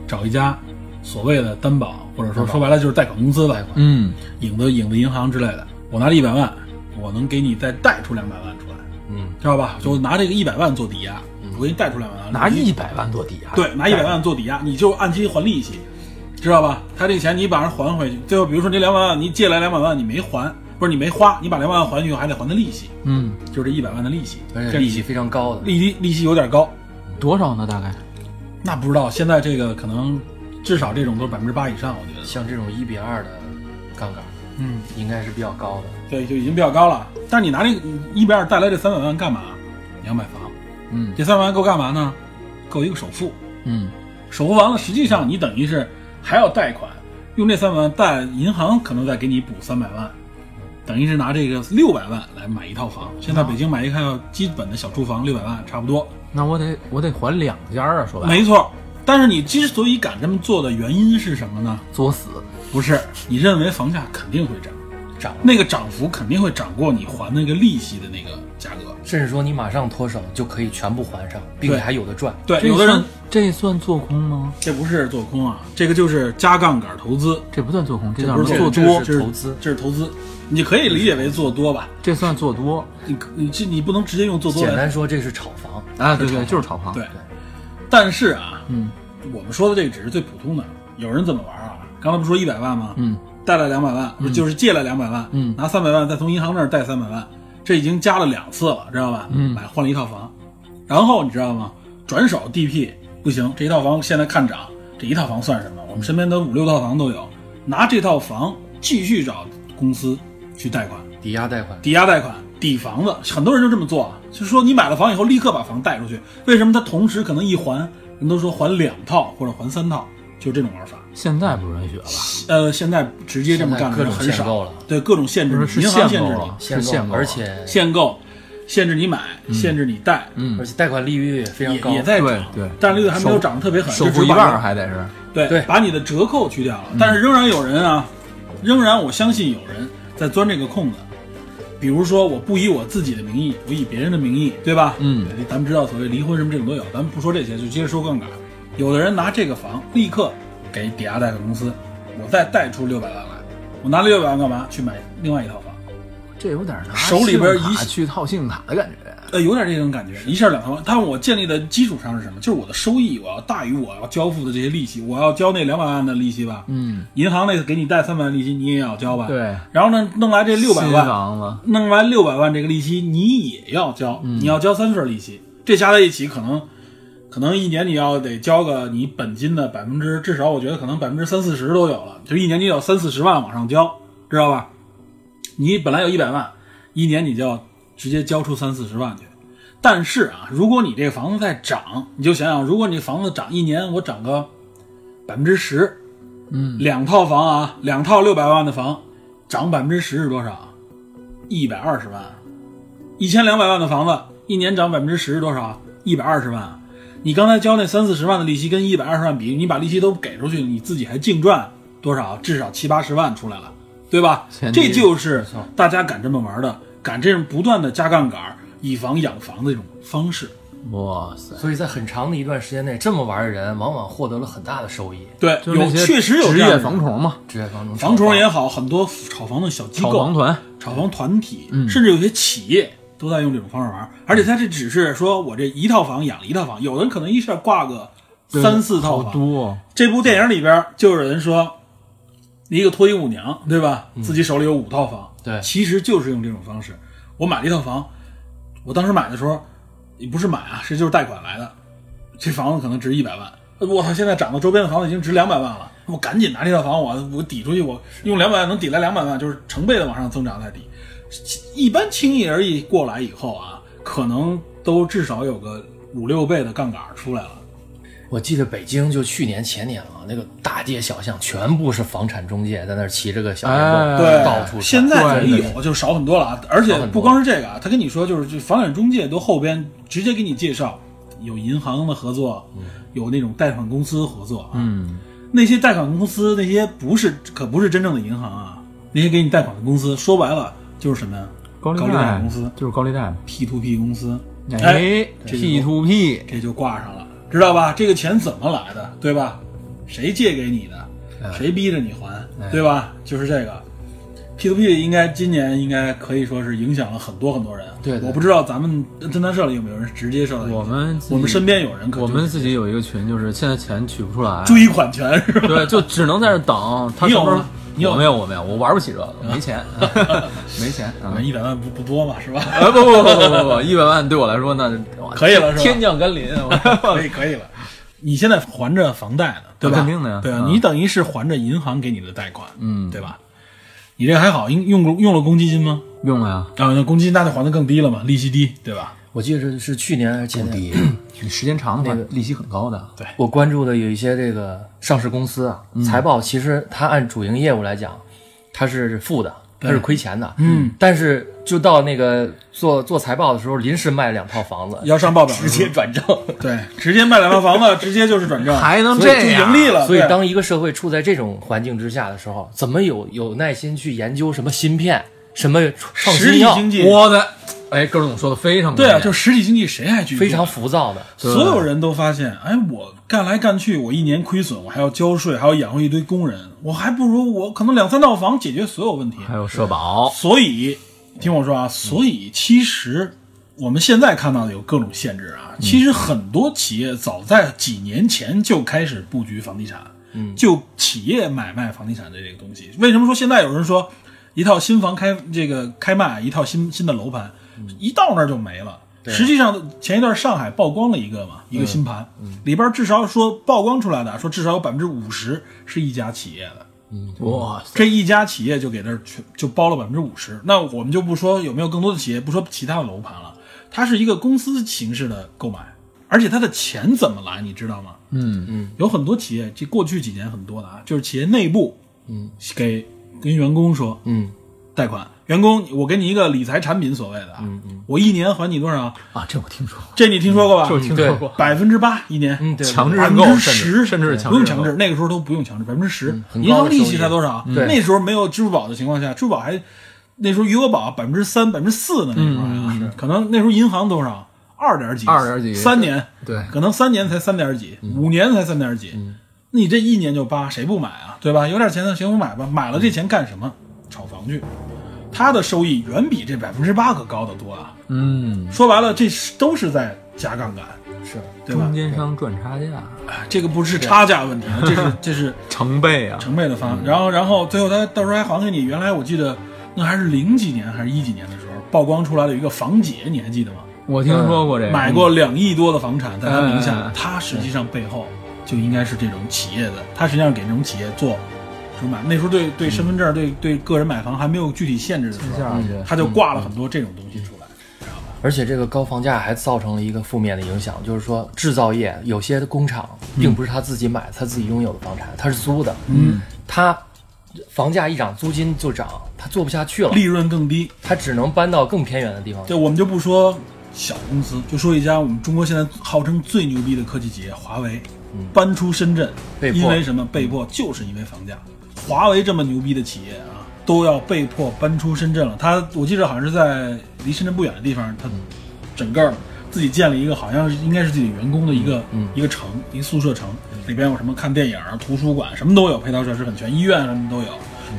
找一家所谓的担保，或者说说白了就是贷款公司吧，嗯，影子影子银行之类的，我拿了一百万，我能给你再贷出两百万出来，嗯，知道吧？就拿这个一百万做抵押，我给你贷出两百万，拿一百万做抵押，对，拿一百万做抵押，你就按期还利息，知道吧？他这钱你把人还回去，最后比如说这两百万你借来两百万你没还，不是你没花，你把两百万还去还得还他利息，嗯，就是这一百万的利息，这而且利息非常高的。利息利息有点高，多少呢？大概那不知道现在这个可能至少这种都是百分之八以上，我觉得，像这种一比二的杠杆，嗯，应该是比较高的。对，就已经比较高了。但是你拿这个一比二带来这三百万干嘛？你要买房，嗯这三百万够干嘛呢？够一个首付，嗯首付完了，实际上你等于是还要贷款，用这三百万贷银行可能再给你补三百万，等于是拿这个六百万来买一套房。现在北京买一套基本的小住房六百万差不多，那我得我得还两家啊，说白了，没错。但是你之所以敢这么做的原因是什么呢？作死，不是你认为房价肯定会涨，涨那个涨幅肯定会涨过你还那个利息的那个价格。甚至说你马上脱手就可以全部还上，并且还有的赚。对，有的人这算做空吗？这不是做空啊，这个就是加杠杆投资，这不算做空，这这叫什不是这么做多？这是投资这是投资，你可以理解为做多吧。这算做多你你这你不能直接用做多简单说这是炒房，啊？对对，就是炒房。对，但是啊，嗯我们说的这个只是最普通的。有人怎么玩啊？刚才不是说一百万吗？嗯，贷了两百万，不是就是借了两百万，嗯拿三百万再从银行那儿贷三百万，这已经加了两次了，知道吧？嗯买换了一套房，然后你知道吗？转手 DP 不行，这一套房现在看涨，这一套房算什么？我们身边都五六套房都有，拿这套房继续找公司去贷款，抵押贷款。抵押贷款抵房子，很多人就这么做啊，就是说你买了房以后立刻把房贷出去，为什么他同时可能一还，人都说还两套或者还三套，就这种玩法。现在不允许了吧？呃，现在直接这么干的很少了，对各种限制银行限制你而且限购，限制你买，限制你贷，嗯而且贷款利率也非常高，也也在对涨，对但是利率还没有涨得特别狠，首付一就只把你半儿还得是对对把你的折扣去掉了，但是仍然有人啊，仍然我相信有人在钻这个空子。比如说，我不以我自己的名义，我以别人的名义，对吧？嗯，咱们知道所谓离婚什么这种都有，咱们不说这些，就接着说杠杆。有的人拿这个房立刻给抵押贷款公司，我再贷出六百万来，我拿了六百万干嘛？去买另外一套房。这有点拿手里边一去套信用卡的感觉。呃，有点这种感觉，一下两套房。但我建立的基础上是什么？就是我的收益，我要大于我要交付的这些利息，我要交那两百万的利息吧。嗯，银行那个给你贷三百万利息，你也要交吧？。对，然后呢，弄来这六百万，弄来六百万这个利息，你也要交，你要交三份利息，这加在一起可能，可能一年你要得交个你本金的百分之，至少我觉得可能百分之三四十都有了，就一年你有三四十万往上交，知道吧？你本来有一百万，一年你就要直接交出三四十万去。但是啊，如果你这个房子在涨，你就想想，如果你房子涨一年，我涨个百分之十，嗯，两套房啊，两套六百万的房，涨百分之十是多少？一百二十万。一千两百万的房子，一年涨百分之十是多少？一百二十万。你刚才交那三四十万的利息跟一百二十万比，你把利息都给出去，你自己还净赚多少？至少七八十万出来了，对吧？这就是大家敢这么玩的，敢这种不断的加杠杆，以房养房的这种方式。哇塞，所以在很长的一段时间内，这么玩的人往往获得了很大的收益。对，有确实有职业这样的房虫嘛，职业房虫、房虫也好，很多炒房的小机构、炒房团，炒房团体，嗯甚至有些企业都在用这种方式玩。而且他这只是说我这一套房养了一套房，有的人可能一下挂个三四套好房。多，这部电影里边就有人说，一个脱衣舞娘，对吧？自己手里有五套房，对其实就是用这种方式。我买了一套房，我当时买的时候，也不是买啊，是就是贷款来的。这房子可能值一百万，我操！现在涨到周边的房子已经值两百万了，我赶紧拿这套房，我我抵出去，我用两百万能抵来两百万，就是成倍的往上增长再抵。一般轻易而易过来以后啊，可能都至少有个五六倍的杠杆出来了。我记得北京就去年前年啊，那个大街小巷全部是房产中介在那儿骑着个小电哎动，对，到处现在对也有，就少很多了啊。而且不光是这个啊，他跟你说，就是这房产中介都后边直接给你介绍，有银行的合作，有那种贷款公司合作啊。嗯，那些贷款公司，那些不是可不是真正的银行啊，那些给你贷款的公司，说白了就是什么呀？高利高利贷公司就是高利贷。P to P 公司，哎这，P to P，这就挂上了，知道吧？这个钱怎么来的，对吧？谁借给你的？谁逼着你还，对吧？就是这个 P to P 应该今年应该可以说是影响了很多很多人。对对我不知道咱们侦探社里有没有人直接受到影响我们我们身边有人可我就是们自己有一个群，就是现在钱取不出来，追款权是吧？对，就只能在这等。他你有什么时候吗你有我没有，我没有，我玩不起这个，没钱，没钱啊。一百万不不多嘛，是吧？哎不不不不不不，一百万对我来说那 可以了是吧天降甘霖，可以可以了。你现在还着房贷呢，对吧？肯定的呀对啊，嗯你等于是还着银行给你的贷款，嗯对吧？你这还好，用用过用了公积金吗？用了呀，啊，那公积金那就还的更低了嘛，利息低，对吧？我记得是是去年还是前年，你时间长的话那个，利息很高的。对我关注的有一些这个上市公司啊，财报其实它按主营业务来讲，它是负的，它是亏钱的。嗯，但是就到那个做做财报的时候，临时卖两套房子，要上报表 直接转正。对，直接卖两套房子，直接就是转正，还能这样盈利了。所以当一个社会处在这种环境之下的时候，怎么有有耐心去研究什么芯片、什么创实新药？体经济，我的，哎，高总说的非常对啊，就实体经济谁还去非常浮躁的。所有人都发现，哎，我干来干去，我一年亏损，我还要交税，还要养活一堆工人，我还不如我可能两三套房解决所有问题。还有社保，所以，听我说啊，所以其实我们现在看到的有各种限制啊，其实很多企业早在几年前就开始布局房地产，嗯就企业买卖房地产的这个东西。为什么说现在有人说一套新房开这个开卖，一套新新的楼盘，一到那儿就没了？实际上，前一段上海曝光了一个嘛，一个新盘，里边至少说曝光出来的，说至少有百分之五十是一家企业的。哇塞，这一家企业就给这儿全就包了百分之五十，那我们就不说有没有更多的企业，不说其他的楼盘了，它是一个公司形式的购买，而且它的钱怎么来，你知道吗？嗯嗯，有很多企业，这过去几年很多的啊，就是企业内部，嗯，给跟员工说嗯贷款，员工我给你一个理财产品，所谓的啊，嗯嗯我一年还你多少？啊，这我听说过，这你听说过吧？这我听说过，百分之八一年，嗯，对，强制百分认购，甚之十至甚至是不用强制，那个时候都不用强制，百分之十。银行利息才多少？对那时候没有支付宝的情况下，支付宝还那时候余额宝百分之三、百分之四呢，那时候还啊嗯可能那时候银行多少？二点几？二点几三年，对可能三年才三点几，五年才三点几。那你这一年就八，谁不买啊？对吧？有点钱的谁不买吧？买了这钱干什么？炒房去。它的收益远比这百分之八可高得多啊！嗯，说白了，这是都是在加杠杆，是。对吧？中？间商赚差价，哎这个不是差价问题，这是这是 成倍啊，成倍的发，然后然后最后他到时候还还给你。原来我记得那还是零几年还是一几年的时候曝光出来的一个房姐，你还记得吗？我听说过这个，买过两亿多的房产在他名嗯下嗯，他实际上背后就应该是这种企业的，他实际上给这种企业做那时候对对身份证、对对个人买房还没有具体限制的时候，他就挂了很多这种东西出来。而且这个高房价还造成了一个负面的影响，就是说制造业有些工厂并不是他自己买、他自己拥有的房产，他是租的，嗯，他房价一涨，租金就涨，他做不下去了，利润更低。他只能搬到更偏远的地方。对，我们就不说小公司，就说一家我们中国现在号称最牛逼的科技企业华为，搬出深圳，被迫因为什么？被迫就是因为房价。华为这么牛逼的企业啊，都要被迫搬出深圳了。他我记得好像是在离深圳不远的地方，他整个自己建了一个好像是应该是自己员工的一个、一个城，一个宿舍城，里边有什么看电影、图书馆，什么都有，配套设施很全，医院什么都有，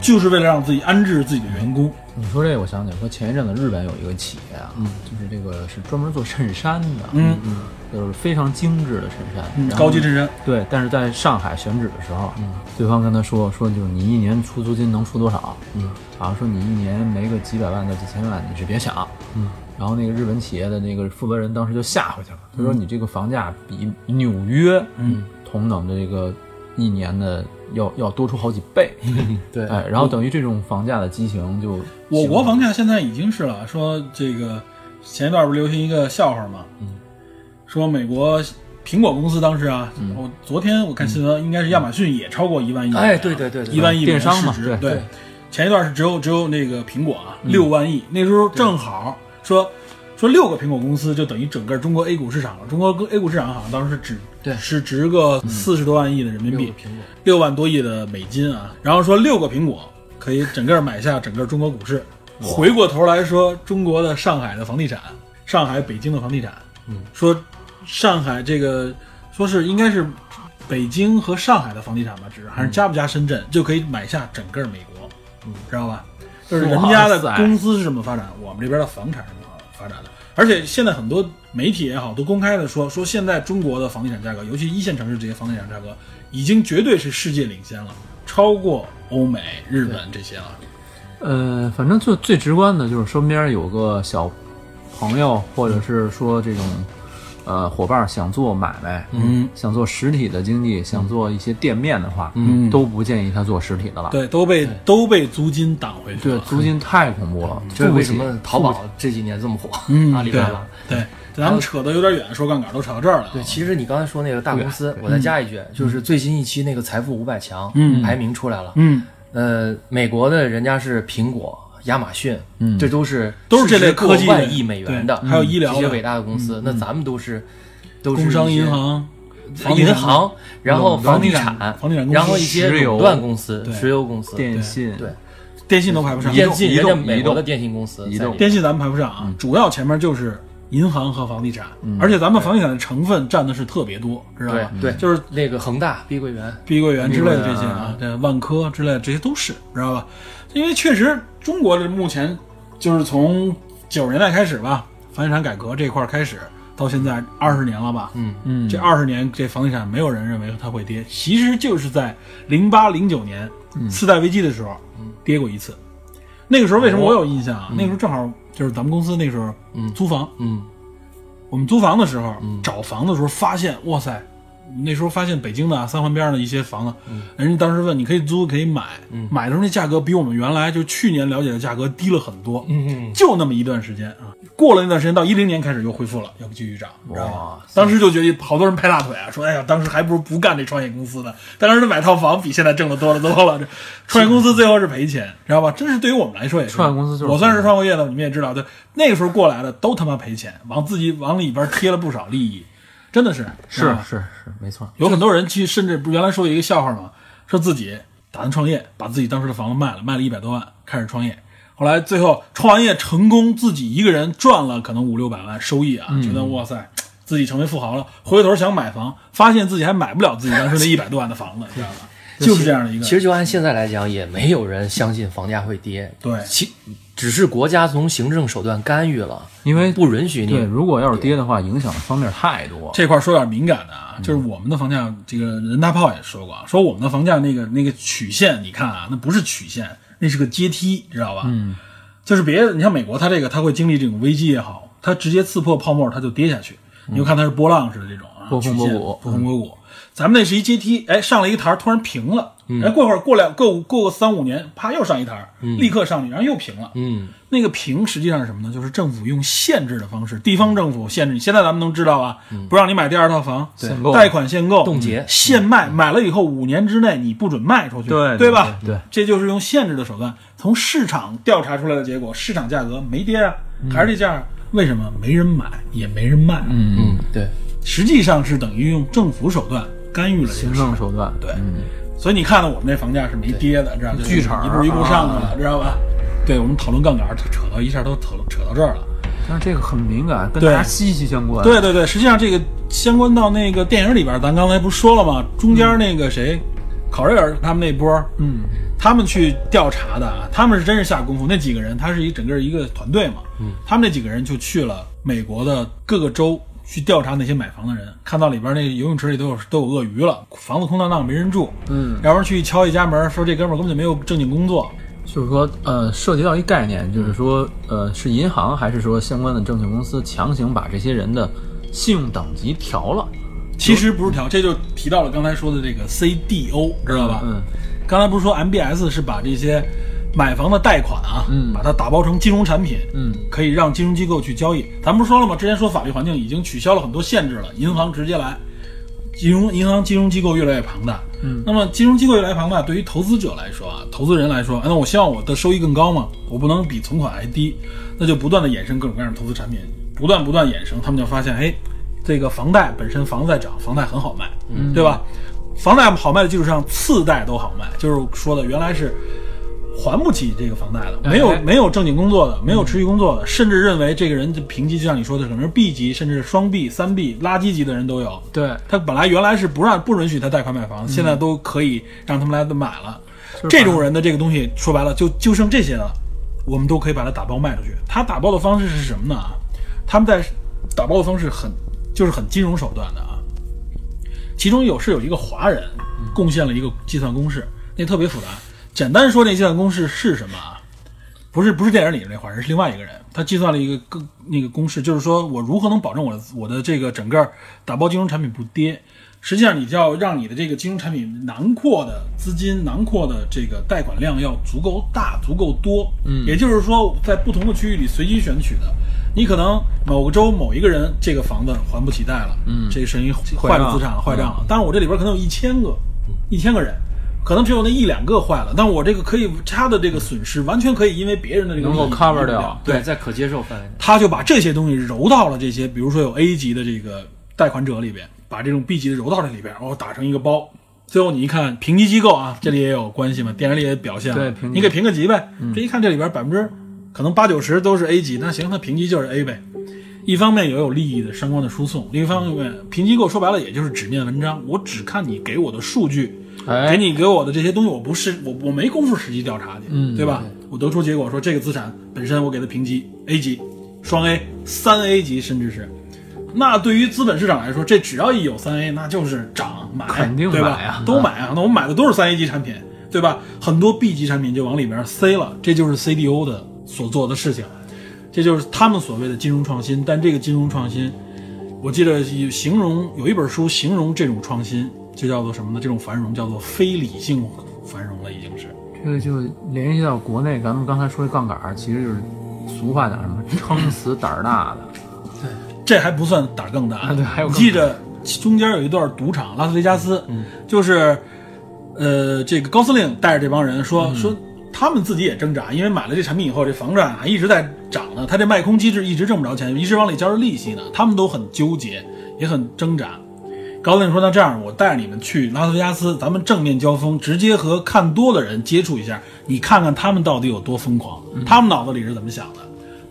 就是为了让自己安置自己的员工。你说这个，我想起来，说前一阵子日本有一个企业啊，就是这个是专门做衬衫的，嗯嗯，就是非常精致的衬衫，嗯，高级衬衫。对，但是在上海选址的时候，嗯对方跟他说说就是你一年出租金能出多少？嗯，好像说你一年没个几百万到几千万，你是别想。嗯，然后那个日本企业的那个负责人当时就吓回去了，他说你这个房价比纽约嗯同等的这个一年的要要多出好几倍。对，哎，然后等于这种房价的畸形就我国房价现在已经是了，说这个前一段不是流行一个笑话吗？嗯，说美国苹果公司当时啊，我昨天我看新闻，应该是亚马逊也超过一万亿，哎对对对对一万亿电商嘛市值对。对，前一段是只有只有那个苹果啊，六万亿，那时候正好说。说六个苹果公司就等于整个中国 A 股市场了。中国 A 股市场好像当时是值对是值个四十多万亿的人民币六万多亿的美金啊。然后说六个苹果可以整个买下整个中国股市，回过头来说，中国的上海的房地产，上海、北京的房地产，嗯，说上海这个说是应该是北京和上海的房地产吧，只是还是加不加深圳、就可以买下整个美国，嗯，知道吧？就是人家的公司是怎么发展，我们这边的房产是怎么发展的。而且现在很多媒体也好，都公开的说说现在中国的房地产价格，尤其一线城市这些房地产价格，已经绝对是世界领先了，超过欧美、日本这些了。呃，反正就最直观的就是身边有个小朋友，或者是说这种呃伙伴想做买卖，嗯，想做实体的经济，想做一些店面的话，嗯。都不建议他做实体的了。对，都被都被租金挡回去了。对，租金太恐怖了，这为什么淘宝这几年这么火？嗯，对阿里巴巴。对，咱们扯得有点远，说杠杆都扯到这儿了啊。对，其实你刚才说那个大公司，我再加一句，就是最新一期那个财富五百强嗯。排名出来了。嗯，呃，美国的人家是苹果、亚马逊，嗯这都是都是这类科技的万亿美元的，对还有医疗的这些伟大的公司。那咱们都是都是工商银行、银行，然后房地房产、房地产公司然后一些石油垄断公司、对石油公司、电信，对电信都排不上，电信，人家移动移动美国的电信公司电信咱们排不上啊，主要前面就是银行和房地产，而且咱们房地产的成分占的是特别多，知道吧？对对就是那个恒大、碧桂园，碧桂园之类的这些啊，这万科之类的这些都是，知道吧？因为确实中国的目前就是从九十年代开始吧，房地产改革这块儿开始到现在二十年了吧？嗯。嗯，这二十年这房地产没有人认为它会跌，其实就是在零八零九年次贷危机的时候跌过一次。那个时候为什么我有印象啊？那个时候正好就是咱们公司那时候嗯。租房，嗯。我们租房的时候，找房的时候发现，哇塞，那时候发现北京的啊三环边上的一些房子，人家当时问你可以租可以买，买的时候那价格比我们原来就去年了解的价格低了很多，嗯就那么一段时间啊。过了那段时间，到一零年开始又恢复了，要不继续涨，知道吗？当时就觉得好多人拍大腿啊，说哎呀，当时还不如不干这创业公司呢，当时买套房比现在挣的多了多了。这创业公司最后是赔钱，知道吧？真是对于我们来说也是。创业公司就是我算是创过业的，你们也知道，对，那个时候过来的都他妈赔钱，往自己往里边贴了不少利益，真的是是是是，没错。有很多人其实甚至不原来说有一个笑话嘛，说自己打算创业，把自己当时的房子卖了，卖了一百多万，开始创业。后来最后创完业成功，自己一个人赚了可能五六百万收益啊，觉得哇塞，自己成为富豪了。回头想买房，发现自己还买不了自己当时那一百多万的房子，知道吧？就是这样的一个。其实就按现在来讲，也没有人相信房价会跌。对其只是国家从行政手段干预了，因为不允许你对，如果要是跌的话，影响的方面太多。这块儿说点敏感的啊，就是我们的房价，这个任大炮也说过啊，说我们的房价那个那个曲线，你看啊，那不是曲线，那是个阶梯，知道吧？嗯，就是别的，你像美国，它这个它会经历这种危机也好，它直接刺破泡沫，它就跌下去，你就看它是波浪式的这种啊，波峰波谷波峰波谷。咱们那是一阶梯，哎，上了一个台儿，突然平了，哎，过会儿过两过过个三五年，啪又上一台儿，立刻上去，然后又平了，嗯，那个平实际上是什么呢？就是政府用限制的方式，地方政府限制你。现在咱们能知道啊，不让你买第二套房，限购贷款限购、冻结限卖，买了以后五年之内你不准卖出去，对对吧？对对这就是用限制的手段。从市场调查出来的结果，市场价格没跌啊，还是这价。为什么没人买也没人卖？嗯，嗯，对，实际上是等于用政府手段干预了这行政手段，对嗯，所以你看到我们这房价是没跌的，知道吧？剧场一步一步上去了，知道吧？对我们讨论杠杆，扯到一下都扯扯到这儿了。但是这个很敏感，跟对大家息息相关。对对对，实际上这个相关到那个电影里边，咱刚才不是说了吗？中间那个谁，考瑞尔他们那波，嗯，他们去调查的啊，他们是真是下功夫。那几个人，他是一整个一个团队嘛，嗯，他们那几个人就去了美国的各个州去调查那些买房的人，看到里边那游泳池里都有都有鳄鱼了，房子空荡荡没人住，嗯，要不然去敲一家门，说这哥们儿根本就没有正经工作，就是说，呃，涉及到一概念，就是说，呃，是银行还是说相关的证券公司强行把这些人的信用等级调了？其实不是调，这就提到了刚才说的这个 CDO，知道吧？嗯，刚才不是说 MBS 是把这些买房的贷款啊，嗯把它打包成金融产品，嗯，可以让金融机构去交易。咱不是说了吗？之前说法律环境已经取消了很多限制了，银行直接来，金融银行金融机构越来越庞大。嗯，那么金融机构越来越庞大，对于投资者来说啊，投资人来说，那我希望我的收益更高嘛，我不能比存款还低，那就不断的衍生各种各样的投资产品，不断不断衍生，他们就发现，哎，这个房贷本身房子在涨，房贷很好卖，对吧？房贷好卖的基础上，次贷都好卖，就是说的原来是还不起这个房贷的，没有哎没有正经工作的，没有持续工作的，甚至认为这个人的评级就像你说的，可能是 B 级，甚至是双 B、三 B、垃圾级的人都有。对，他本来原来是不让不允许他贷款买房，现在都可以让他们来买了。这种人的这个东西说白了就就剩这些了，我们都可以把它打包卖出去。他打包的方式是什么呢？啊，他们在打包的方式很就是很金融手段的啊。其中有是有一个华人贡献了一个计算公式，那特别复杂。简单说，那计算公式是什么啊？不是不是电影里的那华人，是另外一个人，他计算了一个更那个公式，就是说我如何能保证我的我的这个整个打包金融产品不跌。实际上，你就要让你的这个金融产品囊括的资金、囊括的这个贷款量要足够大、足够多。嗯，也就是说，在不同的区域里随机选取的。你可能某个州某一个人这个房子还不起贷了，嗯，这是一坏了资产了，坏账了。但是我这里边可能有一千个，一千个人，可能只有那一两个坏了，但我这个可以他的这个损失完全可以因为别人的这个能够利益 cover 掉对，在可接受范围内。他就把这些东西揉到了这些，比如说有 A 级的这个贷款者里边，把这种 B 级的揉到这里边，然后打成一个包。最后你一看评级机构啊，这里也有关系嘛，电影里也表现了，对你给评个级呗。这一看这里边百分之可能八九十都是 A 级，那行，那评级就是 A 呗。一方面也有利益的相关的输送，另一方面评级机构说白了也就是纸面文章，我只看你给我的数据，哎给你给我的这些东西，我不是我我没工夫实际调查去，嗯对吧？我得出结果说这个资产本身我给它评级 A 级、双 A、三 A 级，甚至是，那对于资本市场来说，这只要一有三 A，那就是涨买，肯定对吧？都买啊！那我们买的都是三 A 级产品，对吧？很多 B 级产品就往里面塞了，这就是 CDO 的所做的事情，这就是他们所谓的金融创新。但这个金融创新，我记得以形容有一本书形容这种创新，就叫做什么呢？这种繁荣叫做非理性繁荣了，已经是。这个就联系到国内，咱们刚才说的杠杆，其实就是俗话讲什么撑死胆儿大的。对这还不算胆儿更大，啊对还有你记着中间有一段赌场，拉斯维加斯，嗯就是呃，这个高司令带着这帮人说、嗯说，他们自己也挣扎，因为买了这产品以后，这房价还一直在涨呢，他这卖空机制一直挣不着钱，一直往里交着利息呢，他们都很纠结，也很挣扎。高司令说：“那这样，我带着你们去拉斯维加斯，咱们正面交锋，直接和看多的人接触一下，你看看他们到底有多疯狂，他们脑子里是怎么想的。”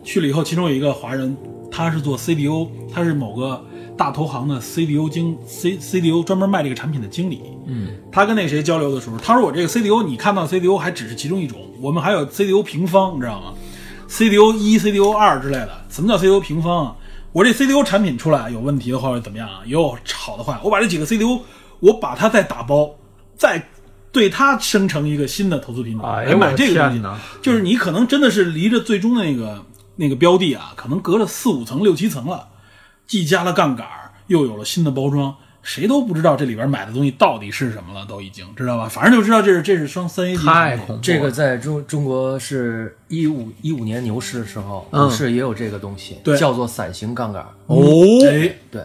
去了以后，其中有一个华人，他是做 CDO，他是某个大投行的 CDO 经 C CDO 专门卖这个产品的经理。嗯，他跟那谁交流的时候，他说我这个 CDO，你看到 CDO 还只是其中一种，我们还有 CDO 平方，你知道吗？CDO 一、CDO 二之类的。什么叫 CDO 平方啊？我这 CDO 产品出来有问题的话，会怎么样啊？有好的坏，我把这几个 CDO，我把它再打包，再对它生成一个新的投资品种，哎呦我的这个东西天哪。就是你可能真的是离着最终的那个那个标的啊，可能隔了四五层、六七层了，既加了杠杆，又有了新的包装，谁都不知道这里边买的东西到底是什么了，都已经知道吧？反正就知道这是这是双三 A 级太恐怖了。这个在中中国是一五一五年牛市的时候，嗯股市也有这个东西，对叫做伞形杠杆。哦，哎，对，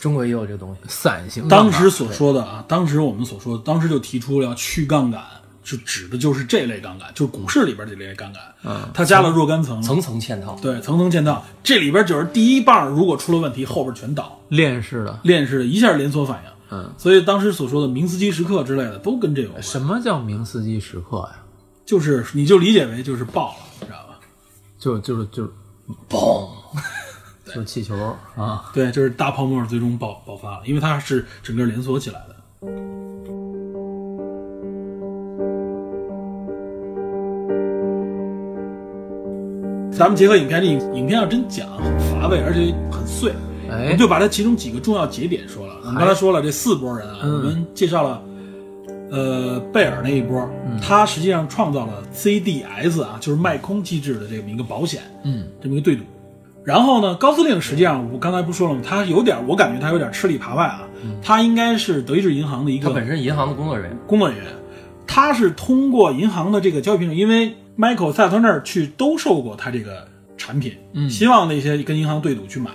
中国也有这个东西。伞形当时所说的啊，当时我们所说的，当时就提出了要去杠杆，就指的就是这类杠杆，就是股市里边这类杠杆。嗯，它加了若干层，层层嵌套。对，层层嵌套。这里边就是第一棒如果出了问题，后边全倒，链式的。链式的一下连锁反应。嗯，所以当时所说的明斯基时刻之类的都跟这有关。什么叫明斯基时刻呀？就是你就理解为就是爆了，你知道吧？就就是就是嘣，就是气球啊。对，就是大泡沫最终爆爆发了，因为它是整个连锁起来的。咱们结合影片，这影影片要真讲很乏味，而且很碎。我哎们，就把它其中几个重要节点说了。我们刚才说了这四波人啊，嗯我们介绍了，呃，贝尔那一波，他实际上创造了 CDS 啊，就是卖空机制的这么一个保险，嗯，这么一个对赌。然后呢，高司令实际上我刚才不说了吗？他有点，我感觉他有点吃里扒外啊。他应该是德意志银行的一个他本身银行的工作人员，工作人员，他是通过银行的这个交易品种，因为 Michael 塞特那儿去兜售过他这个产品，嗯，希望那些跟银行对赌去买。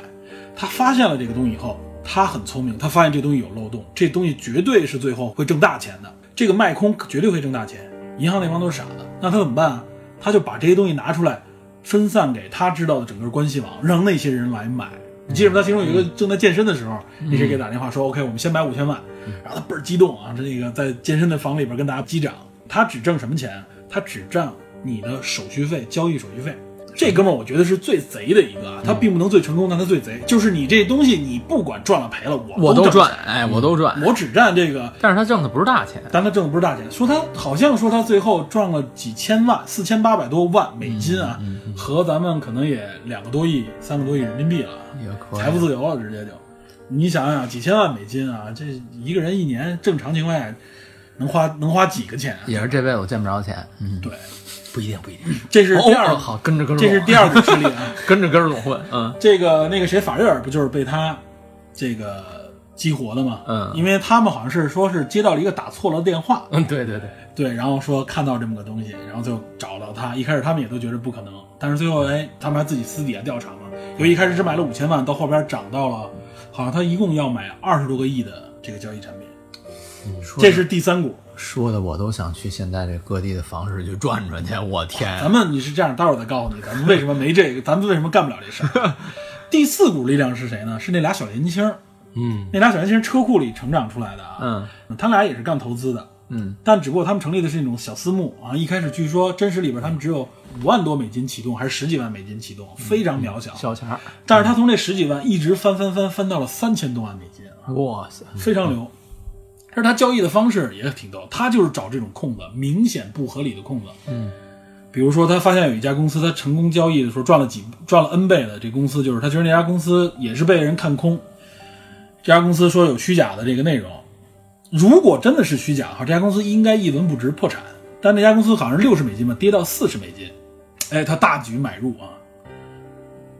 他发现了这个东西以后，他很聪明，他发现这东西有漏洞，这东西绝对是最后会挣大钱的，这个卖空绝对会挣大钱。银行那帮都是傻的，那他怎么办啊？他就把这些东西拿出来，分散给他知道的整个关系网，让那些人来买。你记得吗？他其中有一个正在健身的时候，那谁给他打电话说、o k 我们先买五千万，然后他倍儿激动啊，这个在健身的房里边跟大家击掌。他只挣什么钱？他只占你的手续费、交易手续费。这哥们儿我觉得是最贼的一个啊，他并不能最成功，但他最贼。就是你这东西，你不管赚了赔了，我我都赚哎，我都赚。我只占这个但是他挣的不是大钱，但他挣的不是大钱，说他好像说他最后赚了几千万，四千八百多万美金啊，和咱们可能也两个多亿、三个多亿人民币了，财富自由了，直接就。你想想，几千万美金啊，这一个人一年正常情况下能花能花几个钱啊？也是这辈子我见不着钱。嗯，对，不一定，不一定。这是第二个，哦好，跟着跟着，这是第二个事例啊。跟着跟着我混。嗯，这个那个谁，法瑞尔不就是被他这个激活的吗？嗯因为他们好像是说是接到了一个打错了电话，嗯，对对对，对，然后说看到这么个东西，然后就找到他。一开始他们也都觉得不可能，但是最后哎，他们还自己私底下调查嘛。由于一开始只买了五千万，到后边涨到了，好像他一共要买二十多个亿的这个交易产品。这是第三股。说的我都想去现在这各地的房市去转转去。我天，咱们你是这样，待会儿再告诉你，咱们为什么没这个，咱们为什么干不了这事儿。第四股力量是谁呢？是那俩小年轻儿，嗯，那俩小年轻车库里成长出来的啊。嗯他俩也是干投资的，嗯，但只不过他们成立的是那种小私募啊。一开始据说真实里边他们只有五万多美金启动，还是十几万美金启动，非常渺小。小钱儿，但是他从这十几万一直翻翻翻翻到了三千多万美金啊，哇塞，非常牛。但是他交易的方式也挺逗，他就是找这种空子，明显不合理的空子。嗯，比如说他发现有一家公司，他成功交易的时候赚了几赚了 N 倍的，这公司就是他觉得那家公司也是被人看空，这家公司说有虚假的这个内容，如果真的是虚假的话，这家公司应该一文不值破产。但那家公司好像是六十美金吧，跌到四十美金，哎，他大举买入啊，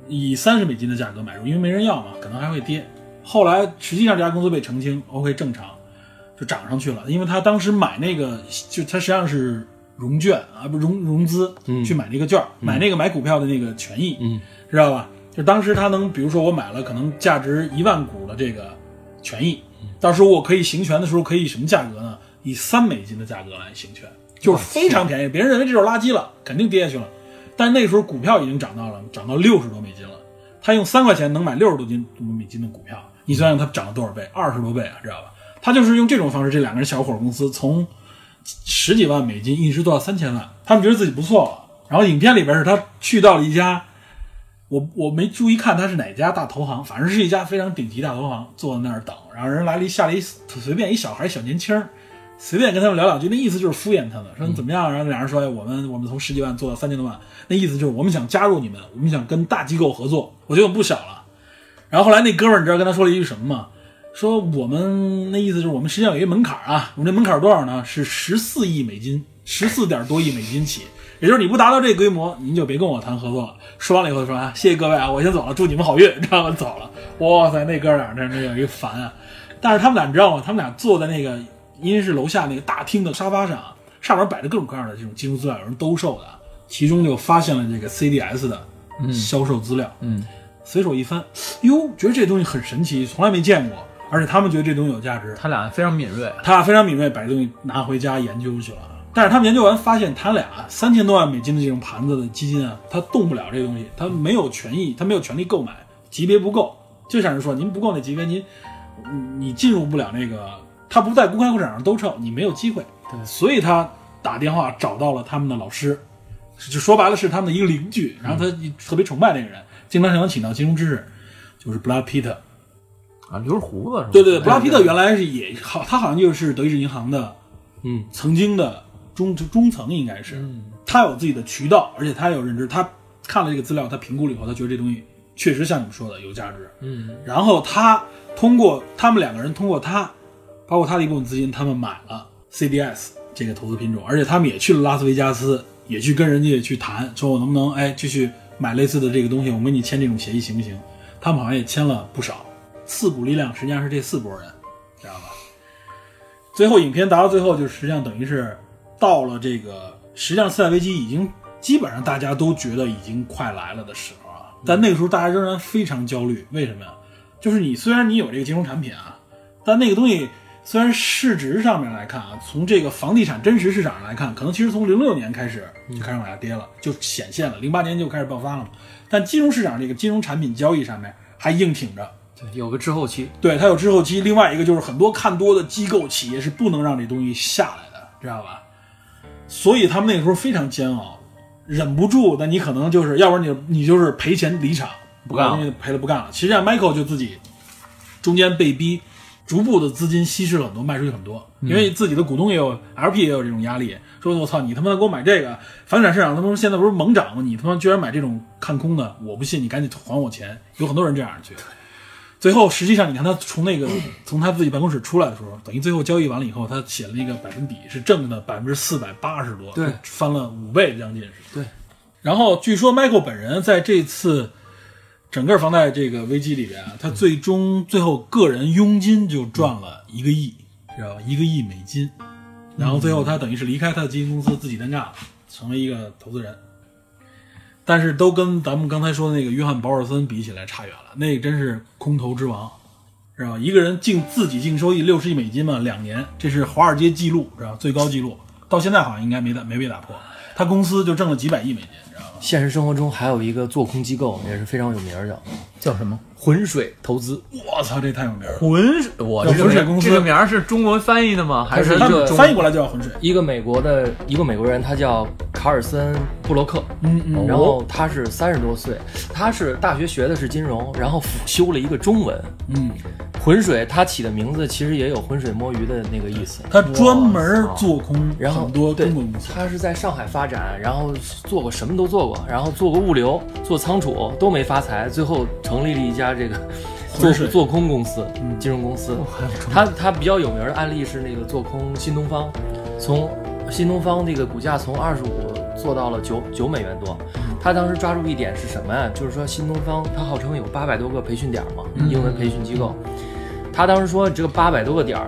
以三十美金的价格买入，因为没人要嘛，可能还会跌。后来实际上这家公司被澄清，OK 正常，就涨上去了，因为他当时买那个，就他实际上是融券啊，不融融资，去买那个券，买那个买股票的那个权益，嗯，知道吧？就当时他能，比如说我买了可能价值一万股的这个权益，到时候我可以行权的时候可以什么价格呢？以三美金的价格来行权，就是非常便宜。别人认为这就是垃圾了，肯定跌下去了。但那个时候股票已经涨到了涨到六十多美金了，他用三块钱能买六十多斤美金的股票，你想想他涨了多少倍？二十多倍啊，知道吧？他就是用这种方式，这两个人小伙公司从十几万美金一直做到三千万，他们觉得自己不错了。然后影片里边是他去到了一家，我我没注意看他是哪家大投行，反正是一家非常顶级大投行，坐在那儿等。然后人来了一下来一随便一小孩小年轻，随便跟他们聊两句，那意思就是敷衍他们，说你怎么样？然后俩人说，哎，我们我们从十几万做到三千多万，那意思就是我们想加入你们，我们想跟大机构合作，我觉得我不小了。然后后来那哥们儿，你知道跟他说了一句什么吗？说我们那意思就是我们实际上有一个门槛啊，我们这门槛多少呢？是十四亿美金，十四点多亿美金起。也就是你不达到这个规模，您就别跟我谈合作了。说完了以后说啊，谢谢各位啊，我先走了，祝你们好运，知道吗？走了。哇塞，那哥俩那那有一个烦啊。但是他们俩你知道吗？他们俩坐在那个因为是楼下那个大厅的沙发上啊，上面摆着各种各样的这种金融资料，有人兜售的，其中就发现了这个 CDS 的销售资料。嗯，随手一翻，哟，觉得这东西很神奇，从来没见过，而且他们觉得这东西有价值，他俩非常敏锐，他俩非常敏锐，把这东西拿回家研究去了。但是他们研究完发现，他俩三千多万美金的这种盘子的基金啊，他动不了这东西，他没有权益，他没有权利购买，级别不够。就像是说，您不够那级别，您你你进入不了那个，他不在公开会场上兜售，你没有机会。对，所以他打电话找到了他们的老师，就说白了是他们的一个邻居，然后他特别崇拜那个人，经常想请教金融知识，就是布拉皮特。啊，留着胡子是吧？对对对，布拉皮特原来是也好，他好像就是德意志银行的，嗯，曾经的中中层应该是，他有自己的渠道，而且他有认知，他看了这个资料，他评估了以后，他觉得这东西确实像你们说的有价值，嗯，然后他通过他们两个人通过他，包括他的一部分资金，他们买了 CDS 这个投资品种，而且他们也去了拉斯维加斯，也去跟人家去谈，说我能不能哎继续买类似的这个东西，我跟你签这种协议行不行？他们好像也签了不少。四股力量实际上是这四拨人，知道吧？最后影片达到最后，就实际上等于是到了这个，实际上次贷危机已经基本上大家都觉得已经快来了的时候啊，但那个时候大家仍然非常焦虑，为什么呀？就是你虽然你有这个金融产品啊，但那个东西虽然市值上面来看啊，从这个房地产真实市场上来看，可能其实从零六年开始就开始往下跌了，就显现了，零八年就开始爆发了嘛。但金融市场这个金融产品交易上面还硬挺着，对，有个滞后期，对，它有滞后期。另外一个就是很多看多的机构企业是不能让这东西下来的，知道吧？所以他们那个时候非常煎熬，忍不住，那你可能就是要不然你你就是赔钱离场，不干赔了不干了。实际上，Michael 就自己中间被逼，逐步的资金稀释了很多，卖出去很多，因为自己的股东也有 LP 也有这种压力，说我操你他妈给我买这个，房地产市场他妈现在不是猛涨吗？你他妈居然买这种看空的，我不信，你赶紧还我钱。有很多人这样去。最后，实际上你看他从那个从他自己办公室出来的时候，等于最后交易完了以后，他写了那个百分比是正的百分之四百八十多，对，翻了五倍将近是。对。然后据说 Michael 本人在这次整个房贷这个危机里边啊，他最终最后个人佣金就赚了一个亿，知道吧？一个亿美金。然后最后他等于是离开他的基金公司，自己单干了，成为一个投资人。但是都跟咱们刚才说的那个约翰·保尔森比起来差远了，那个真是空头之王，知道吧？一个人净自己净收益六十亿美金嘛，两年，这是华尔街记录，知道吧？最高记录，到现在好像应该没打没被打破。他公司就挣了几百亿美金，知道吧？现实生活中还有一个做空机构也是非常有名儿的，叫什么？浑水投资。我操，这太有名了！浑水，我这个名浑水公司这个名儿是中文翻译的吗？还是翻译过来就叫浑水。一个美国的一个美国人，他叫卡尔森·布洛克，嗯嗯，然后他是三十多岁，他是大学学的是金融，然后辅修了一个中文。嗯，浑水，他起的名字其实也有浑水摸鱼的那个意思。他专门做空然后很多对中国公司，他是在上海发展，然后做过什么都做过，然后做过物流、做仓储都没发财，最后成立了一家这个 做做空公司，嗯。金融公司。他他比较有名的案例是那个做空新东方，从新东方那个股价从二十五做到了九九美元多。他当时抓住一点是什么呀？就是说新东方它号称有八百多个培训点嘛，英文培训机构。他当时说这个八百多个点儿，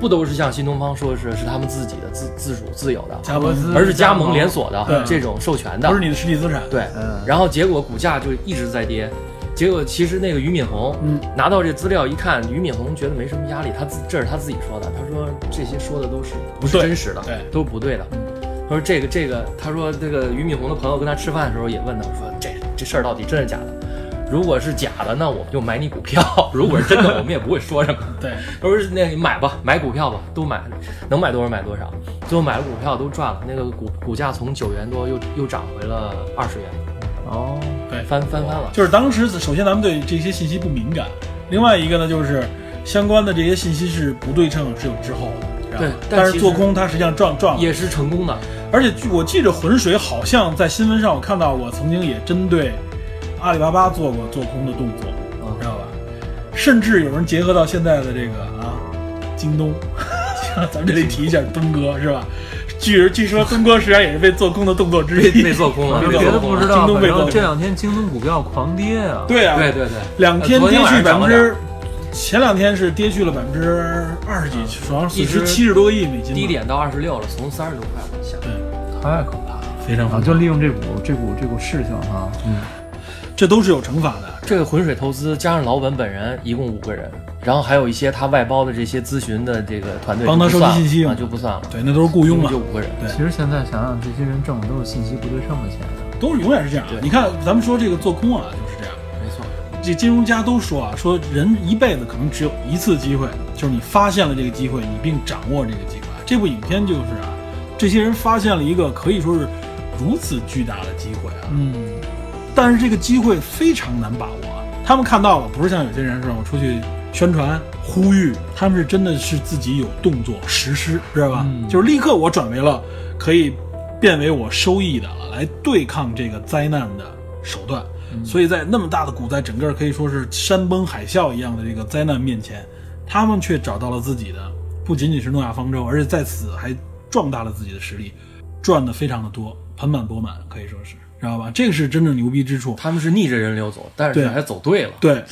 不都是像新东方说的是是他们自己的自自主自有的，加盟而是加盟连锁的这种授权的不是。你的实体资产。对，嗯然后结果股价就一直在跌。结果其实那个俞敏洪，嗯，拿到这资料一看，俞敏洪觉得没什么压力，他自这是他自己说的，他说这些说的都是不是真实的，对都是不对的。他说这个这个，他说这个俞敏洪的朋友跟他吃饭的时候也问他说这这事儿到底真是假的？如果是假的，那我们就买你股票；如果是真的，我们也不会说什么。对，他说那你买吧，买股票吧，都买，能买多少买多少。最后买了股票都赚了，那个股股价从九元多又又涨回了二十元，哦，对翻翻翻了。就是当时首先咱们对这些信息不敏感，另外一个呢就是相关的这些信息是不对称，是有滞后的。对但但是做空它实际上赚赚，也是成功的，而且据我记着浑水好像在新闻上我看到过，曾经也针对阿里巴巴做过做空的动作，嗯知道吧？甚至有人结合到现在的这个啊，京东，咱们这里提一下东哥是吧？据据说东哥实际上也是被做空的动作之一，被做空了，别的不知道，京东被做空这两天京东股票狂跌啊。对啊，对对对，两天跌去百分之，前两天是跌去了百分之二十几，好像损失一直七十多个亿美金，低点到二十六了，从三十多块往下。对，太可怕了啊！非常复杂就利用这股这股这股事情哈，这都是有惩罚的。这个浑水投资加上老本本人一共五个人，然后还有一些他外包的这些咨询的这个团队帮他收集信息啊就不算了，对，那都是雇佣嘛就，五个人。对其实现在想想，这些人挣的都是信息不对称的钱。都是永远是这样。对你看，咱们说这个做空啊，就是这金融家都说啊，说人一辈子可能只有一次机会，就是你发现了这个机会，你并掌握这个机会。这部影片就是啊，这些人发现了一个可以说是如此巨大的机会啊，嗯，但是这个机会非常难把握。他们看到了，不是像有些人是吧？我出去宣传呼吁，他们是真的是自己有动作实施，知道吧？嗯就是立刻我转为了可以变为我收益的了，来对抗这个灾难的手段。所以在那么大的股灾，整个可以说是山崩海啸一样的这个灾难面前，他们却找到了自己的不仅仅是诺亚方舟，而且在此还壮大了自己的实力，赚的非常的多，盆满钵满，可以说是，知道吧？这个是真正牛逼之处。他们是逆着人流走，但对是还走对了。对，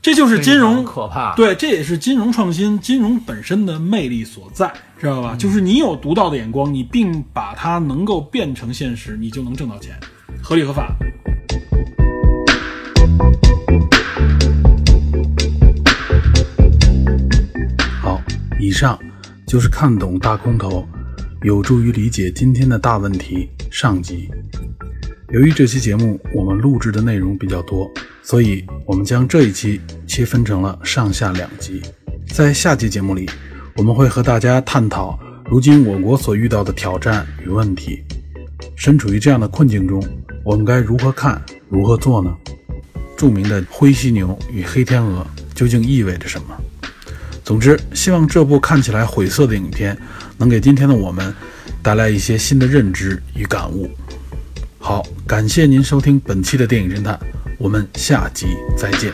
这就是金融可怕。对，这也是金融创新、金融本身的魅力所在，知道吧？就是你有独到的眼光，你并把它能够变成现实，你就能挣到钱，合理合法。以上就是看懂大空头，有助于理解今天的大问题上集。由于这期节目我们录制的内容比较多，所以我们将这一期切分成了上下两集。在下期节目里，我们会和大家探讨如今我国所遇到的挑战与问题，身处于这样的困境中，我们该如何看、如何做呢？著名的灰犀牛与黑天鹅究竟意味着什么？总之，希望这部看起来晦涩的影片能给今天的我们带来一些新的认知与感悟。好，感谢您收听本期的电影侦探，我们下集再见。